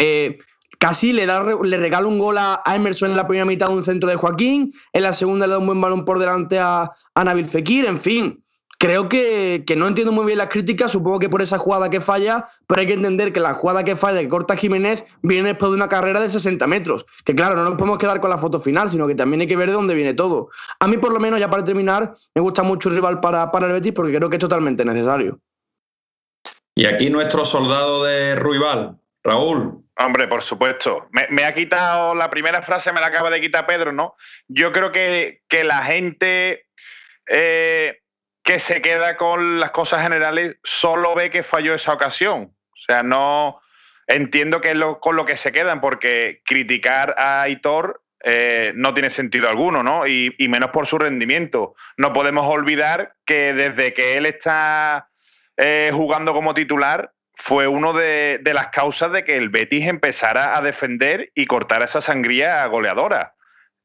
eh, Casi le, da, le regala un gol a, Emerson en la primera mitad de un centro de Joaquín, en la segunda le da un buen balón por delante a, a Nabil Fekir, en fin. Creo que, no entiendo muy bien las críticas, supongo que por esa jugada que falla, pero hay que entender que la jugada que falla, que corta Jiménez, viene después de una carrera de 60 metros. Que claro, no nos podemos quedar con la foto final, sino que también hay que ver de dónde viene todo. A mí, por lo menos, ya para terminar, me gusta mucho el rival para, para el Betis porque creo que es totalmente necesario. Y aquí nuestro soldado de Ruibal, Raúl, Hombre, por supuesto. Me, ha quitado la primera frase, me la acaba de quitar Pedro, ¿no? Yo creo que, la gente eh, que se queda con las cosas generales solo ve que falló esa ocasión. O sea, no entiendo que es lo, con lo que se quedan, porque criticar a Aitor eh, no tiene sentido alguno, ¿no? Y, y, menos por su rendimiento. No podemos olvidar que desde que él está eh, jugando como titular, fue una de, las causas de que el Betis empezara a defender y cortar esa sangría goleadora.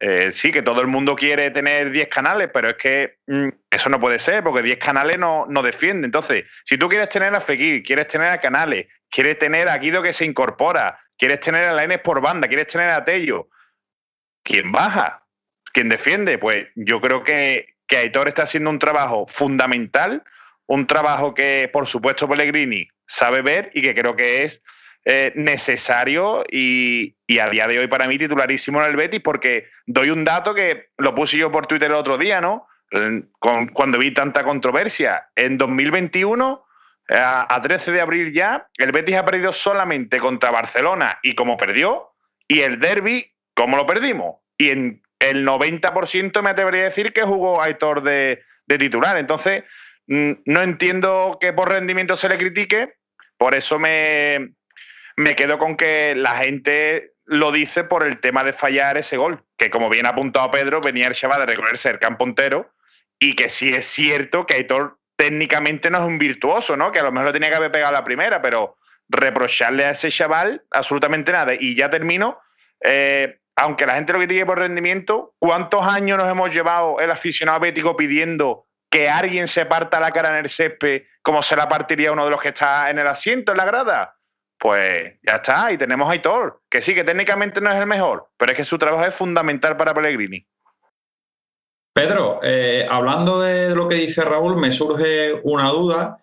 Eh, sí, que todo el mundo quiere tener 10 canales, pero es que mm, eso no puede ser, porque 10 canales no, no defiende. Entonces, si tú quieres tener a Fekir, quieres tener a Canales, quieres tener a Guido que se incorpora, quieres tener a la N por banda, quieres tener a Tello, ¿quién baja? ¿Quién defiende? Pues yo creo que, que Aitor está haciendo un trabajo fundamental un trabajo que, por supuesto, Pellegrini sabe ver y que creo que es eh, necesario y, a día de hoy para mí titularísimo en el Betis porque doy un dato que lo puse yo por Twitter el otro día, ¿no? cuando vi tanta controversia. En 2021, a, 13 de abril ya, el Betis ha perdido solamente contra Barcelona y como perdió, y el derby, como lo perdimos. Y en el 90% me atrevería a decir que jugó Aitor de, de titular. Entonces, mm, no entiendo que por rendimiento se le critique, por eso me, me quedo con que la gente lo dice por el tema de fallar ese gol, que como bien ha apuntado Pedro, venía el Chaval de recorrerse el campo entero y que sí es cierto que Aitor técnicamente no es un virtuoso, ¿no? Que a lo mejor lo tenía que haber pegado la primera, pero reprocharle a ese chaval absolutamente nada. Y ya termino. Eh, aunque la gente lo critique por rendimiento, ¿cuántos años nos hemos llevado el aficionado bético pidiendo que alguien se parta la cara en el césped como se la partiría uno de los que está en el asiento, en la grada? Pues ya está, y tenemos a Aitor, que sí, que técnicamente no es el mejor, pero es que su trabajo es fundamental para Pellegrini. Pedro, eh, hablando de lo que dice Raúl, me surge una duda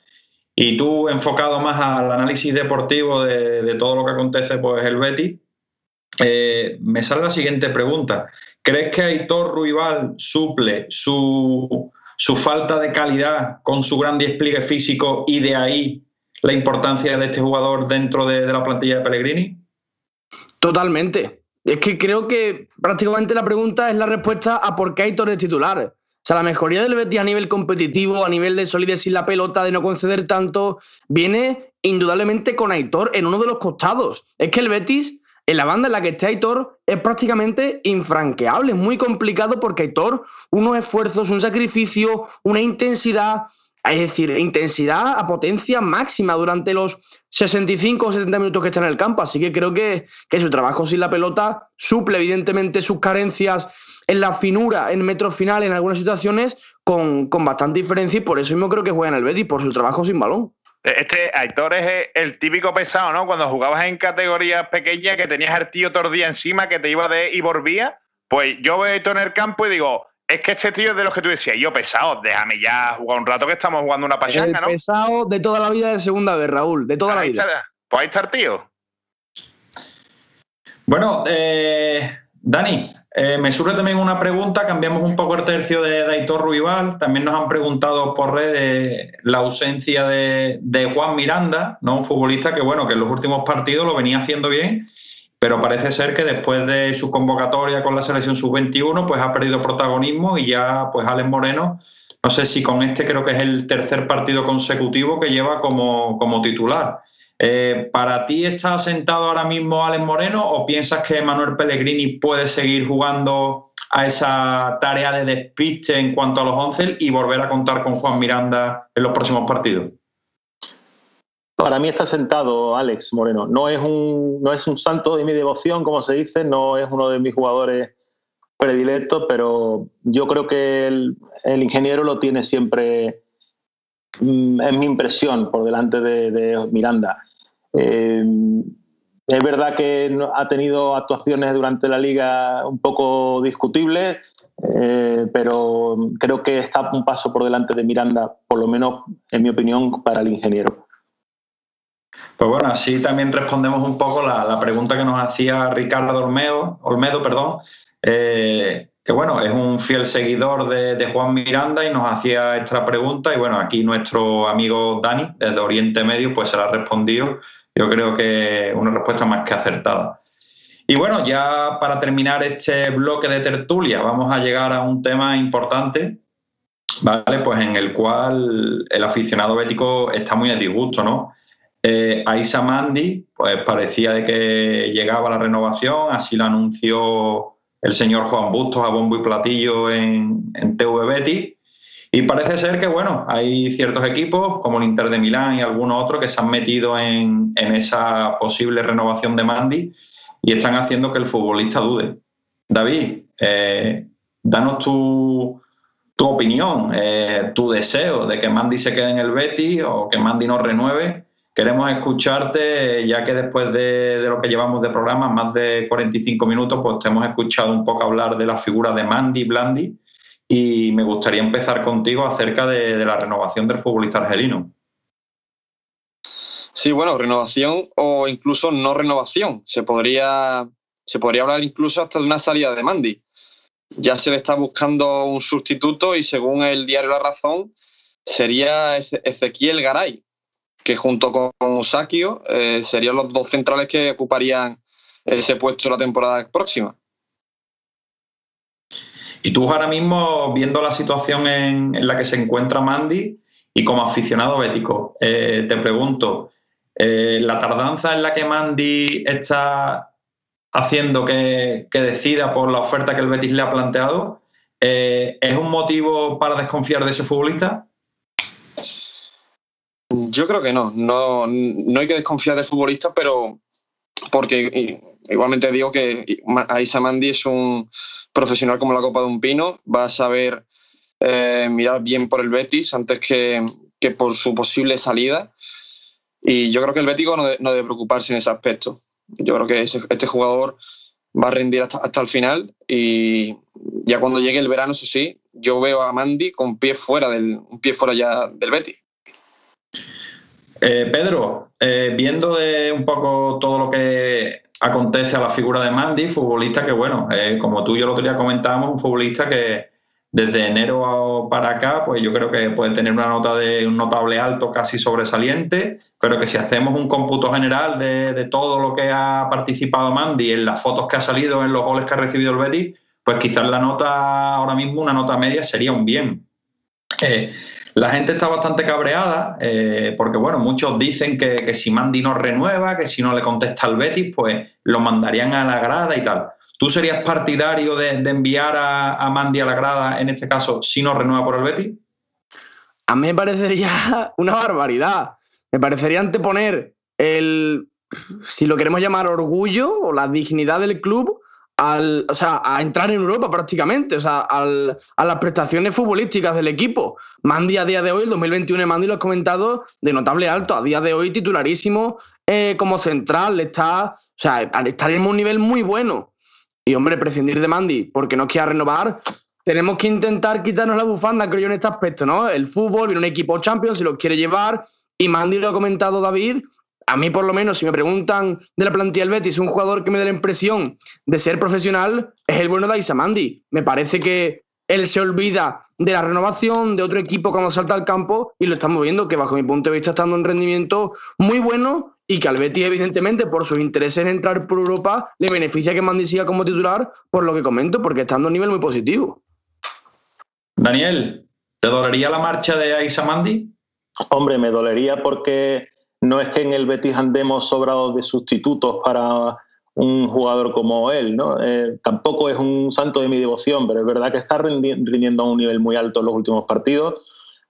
y tú enfocado más al análisis deportivo de, todo lo que acontece, pues el Betty, eh, me sale la siguiente pregunta. ¿Crees que Aitor Ruibal suple su, falta de calidad con su gran despliegue físico y de ahí la importancia de este jugador dentro de, de la plantilla de Pellegrini? Totalmente. Es que creo que prácticamente la pregunta es la respuesta a por qué Aitor es titular. O sea, la mejoría del Betis a nivel competitivo, a nivel de solidez sin la pelota, de no conceder tanto, viene indudablemente con Aitor en uno de los costados. Es que el Betis, en la banda en la que esté Aitor, es prácticamente infranqueable. Es muy complicado porque Aitor, unos esfuerzos, un sacrificio, una intensidad, es decir, intensidad a potencia máxima durante los 65 o 70 minutos que está en el campo. Así que creo que, su trabajo sin la pelota suple evidentemente sus carencias en la finura, en metro final, en algunas situaciones, con, bastante diferencia y por eso mismo creo que juega en el Betis, por su trabajo sin balón. Este Aitor es el típico pesado, ¿no? Cuando jugabas en categorías pequeñas que tenías el tío tordía encima que te iba de y volvía. Pues yo veo a Aitor en el campo y digo, es que este tío es de los que tú decías, yo pesado, déjame ya jugar un rato que estamos jugando una pachanga, ¿no? Pesado de toda la vida de segunda vez, Raúl, de toda la vida. pues ahí está el tío. Bueno, eh, Dani, eh, me surge también una pregunta, cambiamos un poco el tercio de Daitor Ruibal, también nos han preguntado por redes la ausencia de, de, Juan Miranda, ¿no? un futbolista que bueno, que en los últimos partidos lo venía haciendo bien pero parece ser que después de su convocatoria con la selección sub-21, pues ha perdido protagonismo y ya, pues Alex Moreno, no sé si con este creo que es el tercer partido consecutivo que lleva como, como titular. Eh, ¿Para ti está sentado ahora mismo Alex Moreno o piensas que Manuel Pellegrini puede seguir jugando a esa tarea de despiste en cuanto a los once y volver a contar con Juan Miranda en los próximos partidos? Para mí está sentado Alex Moreno. No es un, no es un santo de mi devoción, como se dice, no es uno de mis jugadores predilectos, pero yo creo que el, ingeniero lo tiene siempre, es mi impresión, por delante de, Miranda. Eh, es verdad que ha tenido actuaciones durante la liga un poco discutibles, eh, pero creo que está un paso por delante de Miranda, por lo menos en mi opinión, para el ingeniero. Pues bueno, así también respondemos un poco la, pregunta que nos hacía Ricardo Olmedo, Olmedo, perdón, eh, que bueno, es un fiel seguidor de, Juan Miranda y nos hacía esta pregunta y bueno, aquí nuestro amigo Dani, desde Oriente Medio, pues se la ha respondido. Yo creo que una respuesta más que acertada. Y bueno, ya para terminar este bloque de tertulia, vamos a llegar a un tema importante, ¿vale? Pues en el cual el aficionado bético está muy a disgusto, ¿no? Eh, Aisa Mandi, pues parecía de que llegaba la renovación, así lo anunció el señor Juan Bustos a bombo y platillo en, TV Betis. Y parece ser que, bueno, hay ciertos equipos, como el Inter de Milán y algunos otros, que se han metido en, esa posible renovación de Mandi y están haciendo que el futbolista dude. David, eh, danos tu, opinión, eh, tu deseo de que Mandi se quede en el Betis o que Mandi no renueve Queremos escucharte, ya que después de, lo que llevamos de programa, más de 45 minutos, pues te hemos escuchado un poco hablar de la figura de Mandy Blandi y me gustaría empezar contigo acerca de, la renovación del futbolista argelino. Sí, bueno, renovación o incluso no renovación. Se podría, se podría hablar incluso hasta de una salida de Mandy. Ya se le está buscando un sustituto y según el diario La Razón sería Ezequiel Garay, que junto con Usakio eh, serían los dos centrales que ocuparían ese puesto la temporada próxima. Y tú ahora mismo, viendo la situación en, la que se encuentra Mandy y como aficionado bético, eh, te pregunto, eh, ¿la tardanza en la que Mandy está haciendo que, decida por la oferta que el Betis le ha planteado, ¿es un motivo para desconfiar de ese futbolista? Yo creo que no. no. No hay que desconfiar del futbolista, pero porque igualmente digo que Aisa Mandy es un profesional como la copa de un pino, va a saber eh, mirar bien por el Betis antes que, por su posible salida. Y yo creo que el Betis no, debe preocuparse en ese aspecto. Yo creo que este jugador va a rendir hasta, el final y ya cuando llegue el verano, eso sí, yo veo a Mandy con pie fuera del, un pie fuera ya del Betis. Eh, Pedro, eh, viendo de un poco todo lo que acontece a la figura de Mandy, futbolista que, bueno, eh, como tú y yo el otro día comentábamos, un futbolista que desde enero para acá, pues yo creo que puede tener una nota de un notable alto casi sobresaliente, pero que si hacemos un cómputo general de, todo lo que ha participado Mandy en las fotos que ha salido, en los goles que ha recibido el Betis, pues quizás la nota ahora mismo, una nota media, sería un bien. La gente está bastante cabreada eh, porque, bueno, muchos dicen que, si Mandy no renueva, que si no le contesta al Betis, pues lo mandarían a la grada y tal. ¿Tú serías partidario de, enviar a, a, Mandy a la grada, en este caso, si no renueva por el Betis? A mí me parecería una barbaridad. Me parecería anteponer el, si lo queremos llamar orgullo o la dignidad del club al, o sea, a entrar en Europa prácticamente, o sea, al, a las prestaciones futbolísticas del equipo. Mandy a día de hoy, el 2021, Mandy lo has comentado, de notable alto, a día de hoy titularísimo eh, como central, está, o sea, estar en un nivel muy bueno. Y hombre, prescindir de Mandy porque no quiera renovar, tenemos que intentar quitarnos la bufanda, creo yo, en este aspecto, ¿no? El fútbol, viene un equipo Champions, si lo quiere llevar, y Mandy lo ha comentado David, a mí por lo menos, si me preguntan de la plantilla del Betis, un jugador que me da la impresión de ser profesional es el bueno de Aisamandi. Me parece que él se olvida de la renovación de otro equipo cuando salta al campo y lo estamos viendo que bajo mi punto de vista está dando un rendimiento muy bueno y que al Betis evidentemente por sus intereses en entrar por Europa le beneficia que Mandi siga como titular por lo que comento porque está dando un nivel muy positivo. Daniel, ¿te dolería la marcha de Aisamandi? Hombre, me dolería porque no es que en el Betis andemos sobrados de sustitutos para un jugador como él, ¿no? Eh, tampoco es un santo de mi devoción, pero es verdad que está rindiendo a un nivel muy alto en los últimos partidos.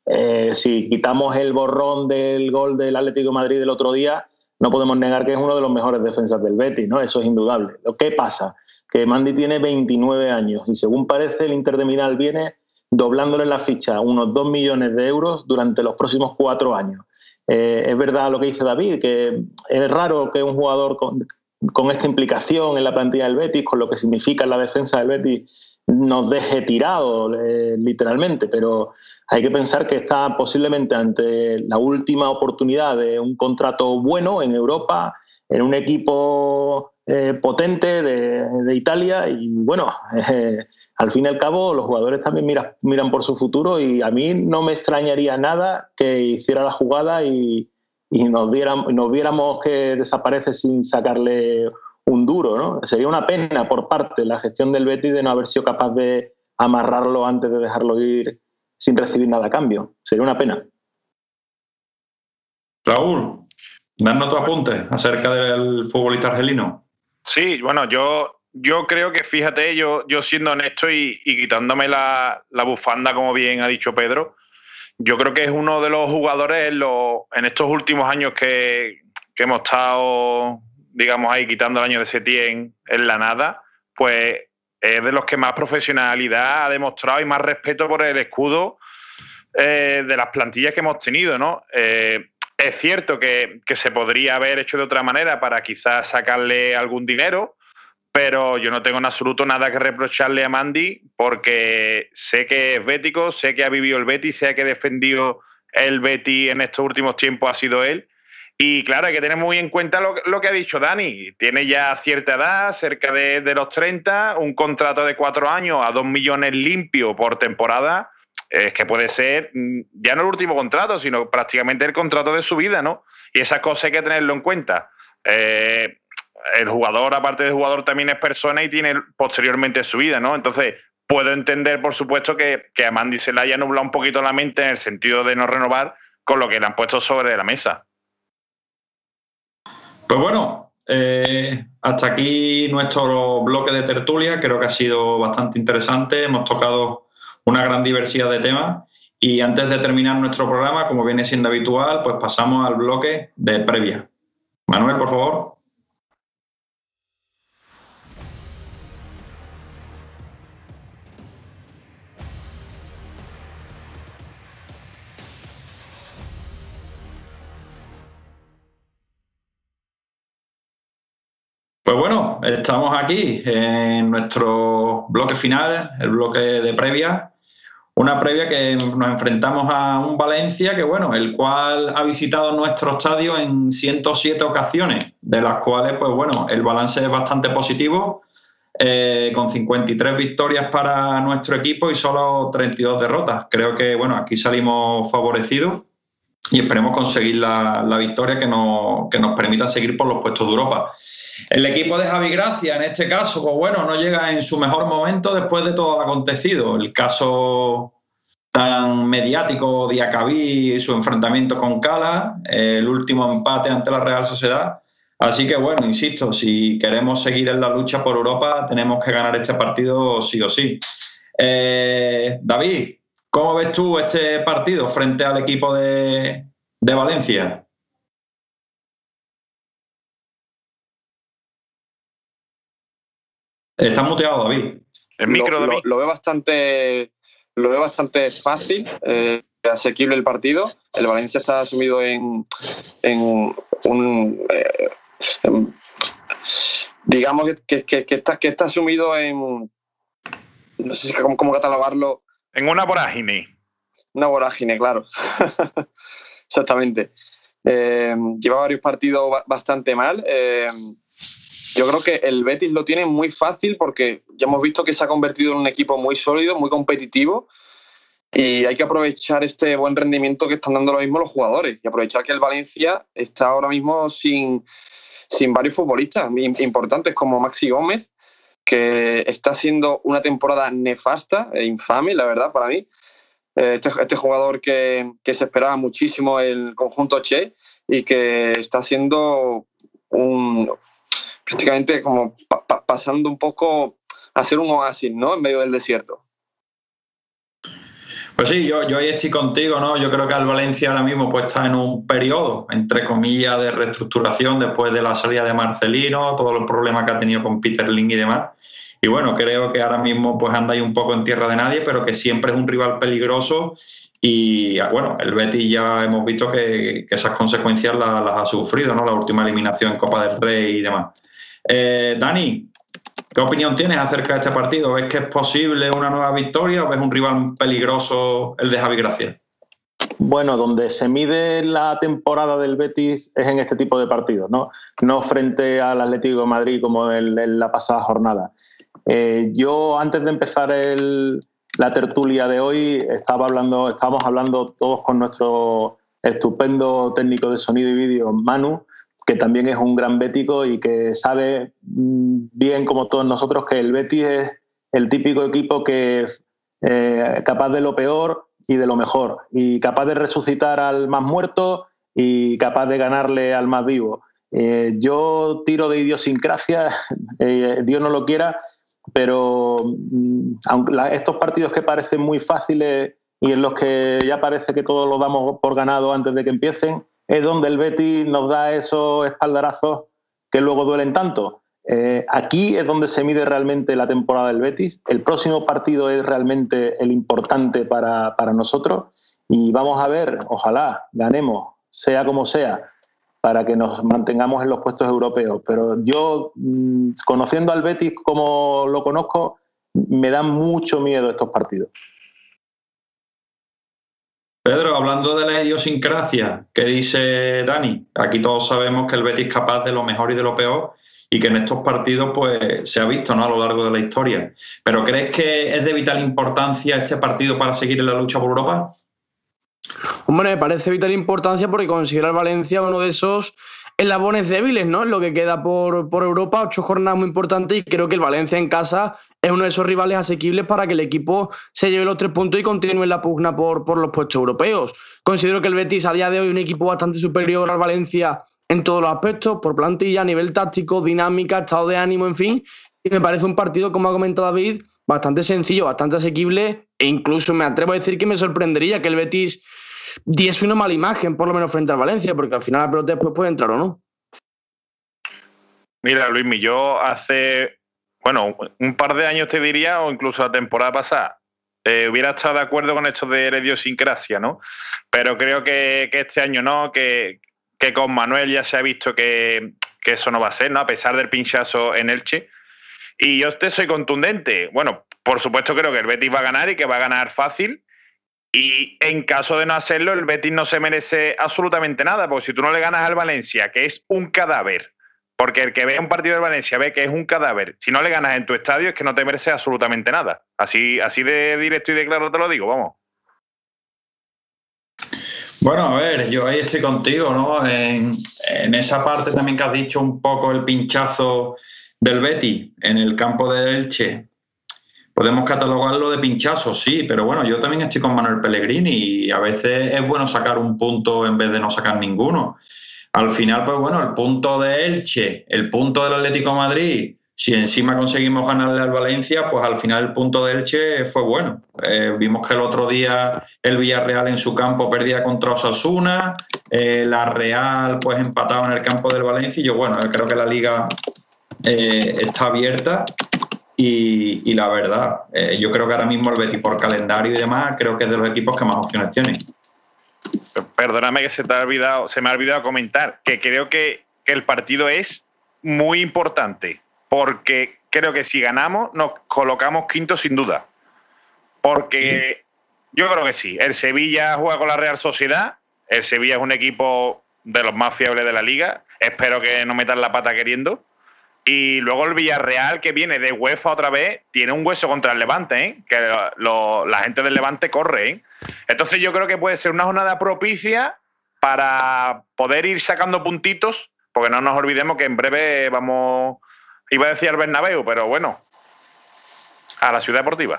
Eh, si quitamos el borrón del gol del Atlético Madrid del otro día, no podemos negar que es uno de los mejores defensas del Betis, ¿no? Eso es indudable. Lo que pasa que Mandy tiene 29 años y según parece el Inter de Milán viene doblándole la ficha unos 2 millones de euros durante los próximos cuatro años. Eh, es verdad lo que dice David, que es raro que un jugador con, esta implicación en la plantilla del Betis, con lo que significa la defensa del Betis, nos deje tirado eh, literalmente, pero hay que pensar que está posiblemente ante la última oportunidad de un contrato bueno en Europa, en un equipo eh, potente de, de, Italia. Y bueno, al fin y al cabo los jugadores también miran por su futuro y a mí no me extrañaría nada que hiciera la jugada y, nos, nos viéramos que desaparece sin sacarle un duro. ¿no? Sería una pena por parte de la gestión del Betis de no haber sido capaz de amarrarlo antes de dejarlo ir sin recibir nada a cambio. Sería una pena. Raúl, danos tu apunte acerca del futbolista argelino. Sí, bueno, yo yo creo que, fíjate, yo, yo siendo honesto y, quitándome la, bufanda, como bien ha dicho Pedro, yo creo que es uno de los jugadores en, en estos últimos años que, hemos estado, digamos, ahí quitando el año de Setién en la nada, pues es de los que más profesionalidad ha demostrado y más respeto por el escudo eh, de las plantillas que hemos tenido, ¿no? Eh, es cierto que, que, se podría haber hecho de otra manera para quizás sacarle algún dinero, pero yo no tengo en absoluto nada que reprocharle a Mandy porque sé que es bético, sé que ha vivido el Betty, sé que ha defendido el Betty en estos últimos tiempos ha sido él. Y claro, hay que tener muy en cuenta lo, que ha dicho Dani. Tiene ya cierta edad, cerca de, los 30, un contrato de cuatro años a dos millones limpio por temporada. Es que puede ser mm, ya no el último contrato, sino prácticamente el contrato de su vida, ¿no? Y esas cosas hay que tenerlo en cuenta. Eh, el jugador, aparte de jugador, también es persona y tiene posteriormente su vida, ¿no? Entonces, puedo entender, por supuesto, que, que a Mandy se le haya nublado un poquito la mente en el sentido de no renovar con lo que le han puesto sobre la mesa. Pues bueno, eh, hasta aquí nuestro bloque de tertulia. Creo que ha sido bastante interesante. Hemos tocado una gran diversidad de temas. Y antes de terminar nuestro programa, como viene siendo habitual, pues pasamos al bloque de previa. Manuel, por favor. Pues bueno, estamos aquí en nuestro bloque final, el bloque de previa. Una previa que nos enfrentamos a un Valencia que, bueno, el cual ha visitado nuestro estadio en 107 ocasiones, de las cuales, pues bueno, el balance es bastante positivo, eh, con 53 victorias para nuestro equipo y solo 32 derrotas. Creo que, bueno, aquí salimos favorecidos y esperemos conseguir la, victoria que nos, que nos permita seguir por los puestos de Europa. El equipo de Javi Gracia, en este caso, pues bueno, no llega en su mejor momento después de todo lo acontecido. El caso tan mediático de Acabí y su enfrentamiento con Cala, el último empate ante la Real Sociedad. Así que bueno, insisto, si queremos seguir en la lucha por Europa, tenemos que ganar este partido sí o sí. Eh, David, ¿cómo ves tú este partido frente al equipo de, de Valencia? Está muteado, David. El micro, lo, David. Lo, veo bastante, lo veo bastante fácil, eh, asequible el partido. El Valencia está sumido en, en un. Eh, digamos que, que, está, que está sumido en. No sé cómo, cómo catalogarlo. En una vorágine. Una vorágine, claro. Exactamente. Eh, lleva varios partidos bastante mal. Yo creo que el Betis lo tiene muy fácil porque ya hemos visto que se ha convertido en un equipo muy sólido, muy competitivo y hay que aprovechar este buen rendimiento que están dando ahora mismo los jugadores y aprovechar que el Valencia está ahora mismo sin, sin varios futbolistas importantes como Maxi Gómez, que está haciendo una temporada nefasta e infame, la verdad, para mí. Eh, este, este jugador que, que, se esperaba muchísimo el conjunto Che y que está haciendo un, prácticamente como pasando un poco a ser un oasis, ¿no? En medio del desierto. Pues sí, yo, yo ahí estoy contigo, ¿no? Yo creo que el Valencia ahora mismo pues, está en un periodo, entre comillas, de reestructuración después de la salida de Marcelino, todos los problemas que ha tenido con Peter Ling y demás. Y bueno, creo que ahora mismo pues anda ahí un poco en tierra de nadie, pero que siempre es un rival peligroso. Y bueno, el Betis ya hemos visto que, esas consecuencias las, las, ha sufrido, ¿no? La última eliminación en Copa del Rey y demás. Eh, Dani, ¿qué opinión tienes acerca de este partido? ¿Ves que es posible una nueva victoria o ves un rival peligroso el de Javi Gracia? Bueno, donde se mide la temporada del Betis es en este tipo de partidos, no, no frente al Atlético de Madrid como en, la pasada jornada. Eh, yo antes de empezar la tertulia de hoy estaba hablando, estábamos hablando todos con nuestro estupendo técnico de sonido y vídeo, Manu, que también es un gran bético y que sabe mm, bien como todos nosotros que el Betis es el típico equipo que es eh, capaz de lo peor y de lo mejor, y capaz de resucitar al más muerto y capaz de ganarle al más vivo. Eh, yo tiro de idiosincrasia, eh, Dios no lo quiera, pero mm, aunque estos partidos que parecen muy fáciles y en los que ya parece que todos los damos por ganado antes de que empiecen, es donde el Betis nos da esos espaldarazos que luego duelen tanto. Eh, aquí es donde se mide realmente la temporada del Betis. El próximo partido es realmente el importante para, nosotros y vamos a ver, ojalá ganemos, sea como sea. para que nos mantengamos en los puestos europeos. Pero yo, mm, conociendo al Betis como lo conozco, me dan mucho miedo estos partidos. Pedro, hablando de la idiosincrasia ¿qué dice Dani, aquí todos sabemos que el Betis es capaz de lo mejor y de lo peor y que en estos partidos pues se ha visto ¿no? a lo largo de la historia. Pero ¿crees que es de vital importancia este partido para seguir en la lucha por Europa? Hombre, me parece vital importancia porque considera Valencia uno de esos eslabones débiles, ¿no? Lo que queda por, por Europa, ocho jornadas muy importantes y creo que el Valencia en casa es uno de esos rivales asequibles para que el equipo se lleve los tres puntos y continúe la pugna por, por los puestos europeos. Considero que el Betis a día de hoy es un equipo bastante superior al Valencia en todos los aspectos, por plantilla, nivel táctico, dinámica, estado de ánimo, en fin. Y me parece un partido, como ha comentado David, bastante sencillo, bastante asequible e incluso me atrevo a decir que me sorprendería que el Betis diese una mala imagen, por lo menos frente al Valencia, porque al final la pelota después puede entrar o no. Mira, Luis, yo hace bueno, un par de años te diría, o incluso la temporada pasada, eh, hubiera estado de acuerdo con esto de la idiosincrasia, ¿no? Pero creo que, este año no, que, con Manuel ya se ha visto que, eso no va a ser, ¿no? A pesar del pinchazo en Elche. Y yo te soy contundente. Bueno, por supuesto creo que el Betis va a ganar y que va a ganar fácil. Y en caso de no hacerlo, el Betis no se merece absolutamente nada, porque si tú no le ganas al Valencia, que es un cadáver, porque el que ve un partido de Valencia ve que es un cadáver. Si no le ganas en tu estadio es que no te merece absolutamente nada. Así, así de directo y de claro te lo digo, vamos. Bueno, a ver, yo ahí estoy contigo, ¿no? En, esa parte también que has dicho un poco el pinchazo del Betty en el campo de Elche. Podemos catalogarlo de pinchazo, sí, pero bueno, yo también estoy con Manuel Pellegrini y a veces es bueno sacar un punto en vez de no sacar ninguno al final, pues bueno, el punto de Elche, el punto del Atlético Madrid, si encima conseguimos ganarle al Valencia, pues al final el punto de Elche fue bueno. Eh, vimos que el otro día el Villarreal en su campo perdía contra Osasuna, eh, la Real pues empataba en el campo del Valencia y yo, bueno, creo que la liga eh, está abierta y, la verdad, yo creo que ahora mismo el Betis por calendario y demás, creo que es de los equipos que más opciones tiene perdóname que se te ha olvidado, se me ha olvidado comentar, que creo que, el partido es muy importante, porque creo que si ganamos nos colocamos quinto sin duda. Porque yo creo que sí, el Sevilla juega con la Real Sociedad, el Sevilla es un equipo de los más fiables de la liga, espero que no metan la pata queriendo. Y luego el Villarreal, que viene de UEFA otra vez, tiene un hueso contra el Levante, ¿eh? que la gente del Levante corre. ¿eh? Entonces yo creo que puede ser una jornada propicia para poder ir sacando puntitos, porque no nos olvidemos que en breve vamos, iba a decir al pero bueno, a la ciudad deportiva.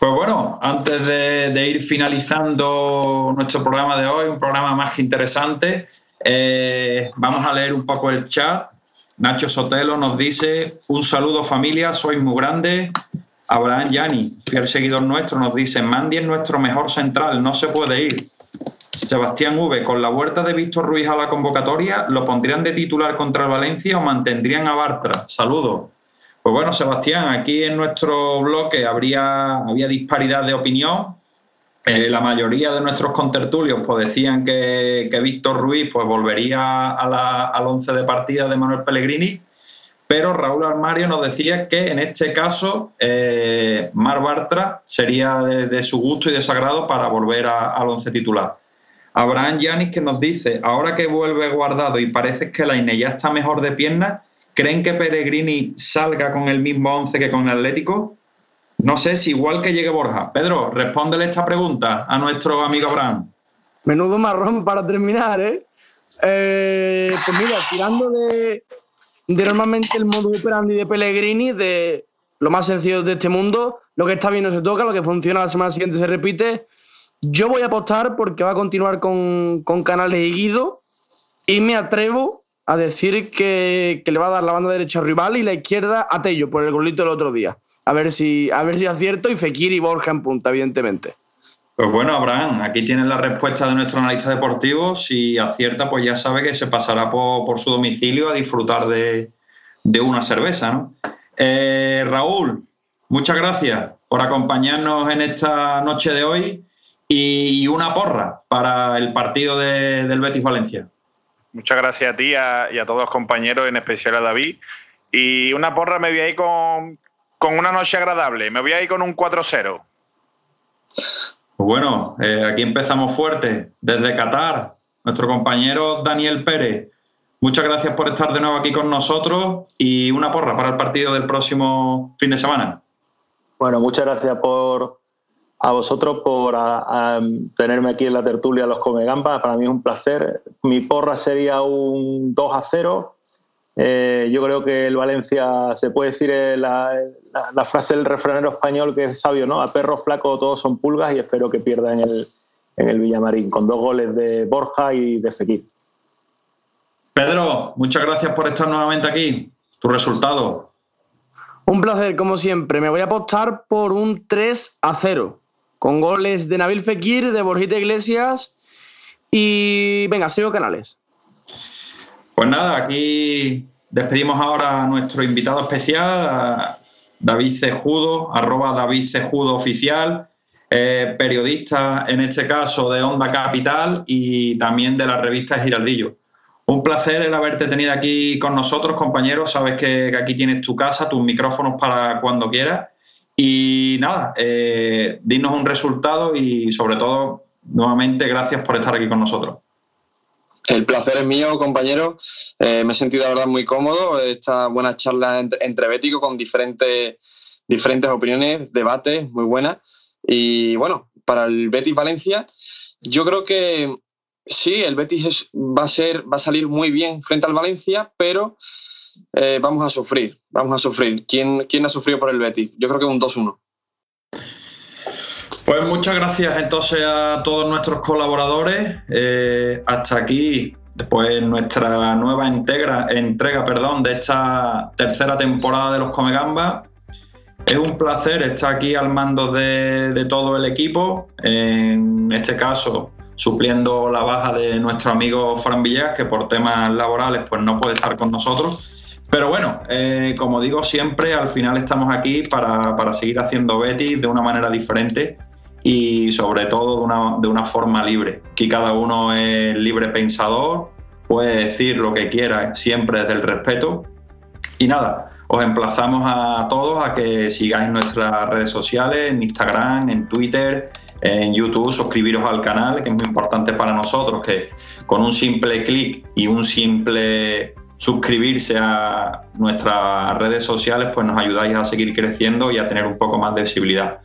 Pues bueno, antes de, ir finalizando nuestro programa de hoy, un programa más que interesante, eh, vamos a leer un poco el chat. Nacho Sotelo nos dice, un saludo familia, sois muy grandes, Abraham Yani, fiel seguidor nuestro, nos dice, Mandy es nuestro mejor central, no se puede ir. Sebastián V, con la vuelta de Víctor Ruiz a la convocatoria, ¿lo pondrían de titular contra el Valencia o mantendrían a Bartra? Saludos. Pues bueno, Sebastián, aquí en nuestro bloque habría, había disparidad de opinión. Eh, la mayoría de nuestros contertulios pues, decían que, Víctor Ruiz pues, volvería al once de partida de Manuel Pellegrini pero Raúl Armario nos decía que en este caso eh, Mar Bartra sería de, su gusto y desagrado para volver al once titular. Abraham Yanis que nos dice, ahora que vuelve guardado y parece que la INE ya está mejor de piernas, ¿creen que Pellegrini salga con el mismo once que con el Atlético? No sé si igual que llegue Borja. Pedro, respóndele esta pregunta a nuestro amigo Abraham. Menudo marrón para terminar, ¿eh? eh pues mira, tirando de, de normalmente el modo operandi de Pellegrini, de lo más sencillo de este mundo, lo que está bien no se toca, lo que funciona la semana siguiente se repite. Yo voy a apostar porque va a continuar con, Canales y Guido y me atrevo a decir que, le va a dar la banda derecha rival y la izquierda a Tello por el golito del otro día. A ver si, a ver si acierto y Fekir y Borja en punta, evidentemente. Pues bueno, Abraham, aquí tienes la respuesta de nuestro analista deportivo. Si acierta, pues ya sabe que se pasará por, su domicilio a disfrutar de, una cerveza. ¿no? Eh, Raúl, muchas gracias por acompañarnos en esta noche de hoy y una porra para el partido del Betis Valencia. Muchas gracias a ti y a todos los compañeros, en especial a David. Y una porra me voy a ir con, con una noche agradable. Me voy a ir con un 4-0. Pues bueno, eh, aquí empezamos fuerte desde Qatar. Nuestro compañero Daniel Pérez. Muchas gracias por estar de nuevo aquí con nosotros y una porra para el partido del próximo fin de semana. Bueno, muchas gracias por a vosotros por tenerme aquí en la tertulia Los Comegambas. Para mí es un placer. Mi porra sería un 2 a 0 eh, yo creo que el Valencia se puede decir eh, la, frase del refranero español que es sabio, ¿no? A perro flaco todos son pulgas y espero que pierda en el, en el Villamarín, con dos goles de Borja y de Fekir. Pedro, muchas gracias por estar nuevamente aquí. Tu resultado. Un placer, como siempre. Me voy a apostar por un 3 a 0, con goles de Nabil Fekir, de Borjita Iglesias y. Venga, sigo canales. Pues nada, aquí despedimos ahora a nuestro invitado especial, David Cejudo, arroba David Cejudo Oficial, periodista en este caso de Onda Capital y también de la revista Giraldillo. Un placer el haberte tenido aquí con nosotros, compañeros. Sabes que, aquí tienes tu casa, tus micrófonos para cuando quieras. Y nada, eh, dinos un resultado y sobre todo, nuevamente, gracias por estar aquí con nosotros. El placer es mío, compañero. Eh, me he sentido, la verdad, muy cómodo. Esta buena charla entre, Bético con diferentes, diferentes opiniones, debates muy buenas. Y bueno, para el Betis Valencia, yo creo que sí, el Betis va, a ser, va a salir muy bien frente al Valencia, pero eh, vamos a sufrir. Vamos a sufrir. ¿Quién, ¿Quién ha sufrido por el Betis? Yo creo que un 2-1. Pues muchas gracias entonces a todos nuestros colaboradores. Eh, hasta aquí, después nuestra nueva entrega, entrega perdón, de esta tercera temporada de los Comegamba. Es un placer estar aquí al mando de, todo el equipo. En este caso, supliendo la baja de nuestro amigo Fran Villas, que por temas laborales pues no puede estar con nosotros. Pero bueno, eh, como digo siempre, al final estamos aquí para, para seguir haciendo Betis de una manera diferente y sobre todo de una, de una forma libre. Aquí cada uno es libre pensador, puede decir lo que quiera siempre desde el respeto. Y nada, os emplazamos a todos a que sigáis nuestras redes sociales, en Instagram, en Twitter, en YouTube, suscribiros al canal, que es muy importante para nosotros, que con un simple clic y un simple suscribirse a nuestras redes sociales, pues nos ayudáis a seguir creciendo y a tener un poco más de visibilidad.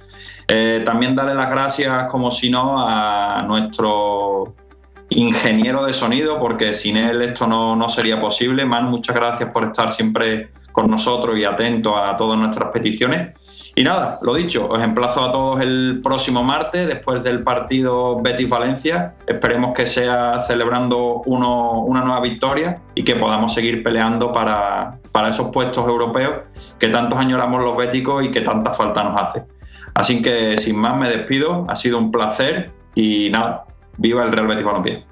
Eh, también darle las gracias, como si no, a nuestro ingeniero de sonido, porque sin él esto no, sería posible. Man, muchas gracias por estar siempre con nosotros y atento a todas nuestras peticiones. Y nada, lo dicho, os emplazo a todos el próximo martes, después del partido Betis-Valencia. Esperemos que sea celebrando una nueva victoria y que podamos seguir peleando para, para esos puestos europeos que tantos añoramos los béticos y que tanta falta nos hace. Así que sin más me despido, ha sido un placer y nada, viva el Real Betis Balompié.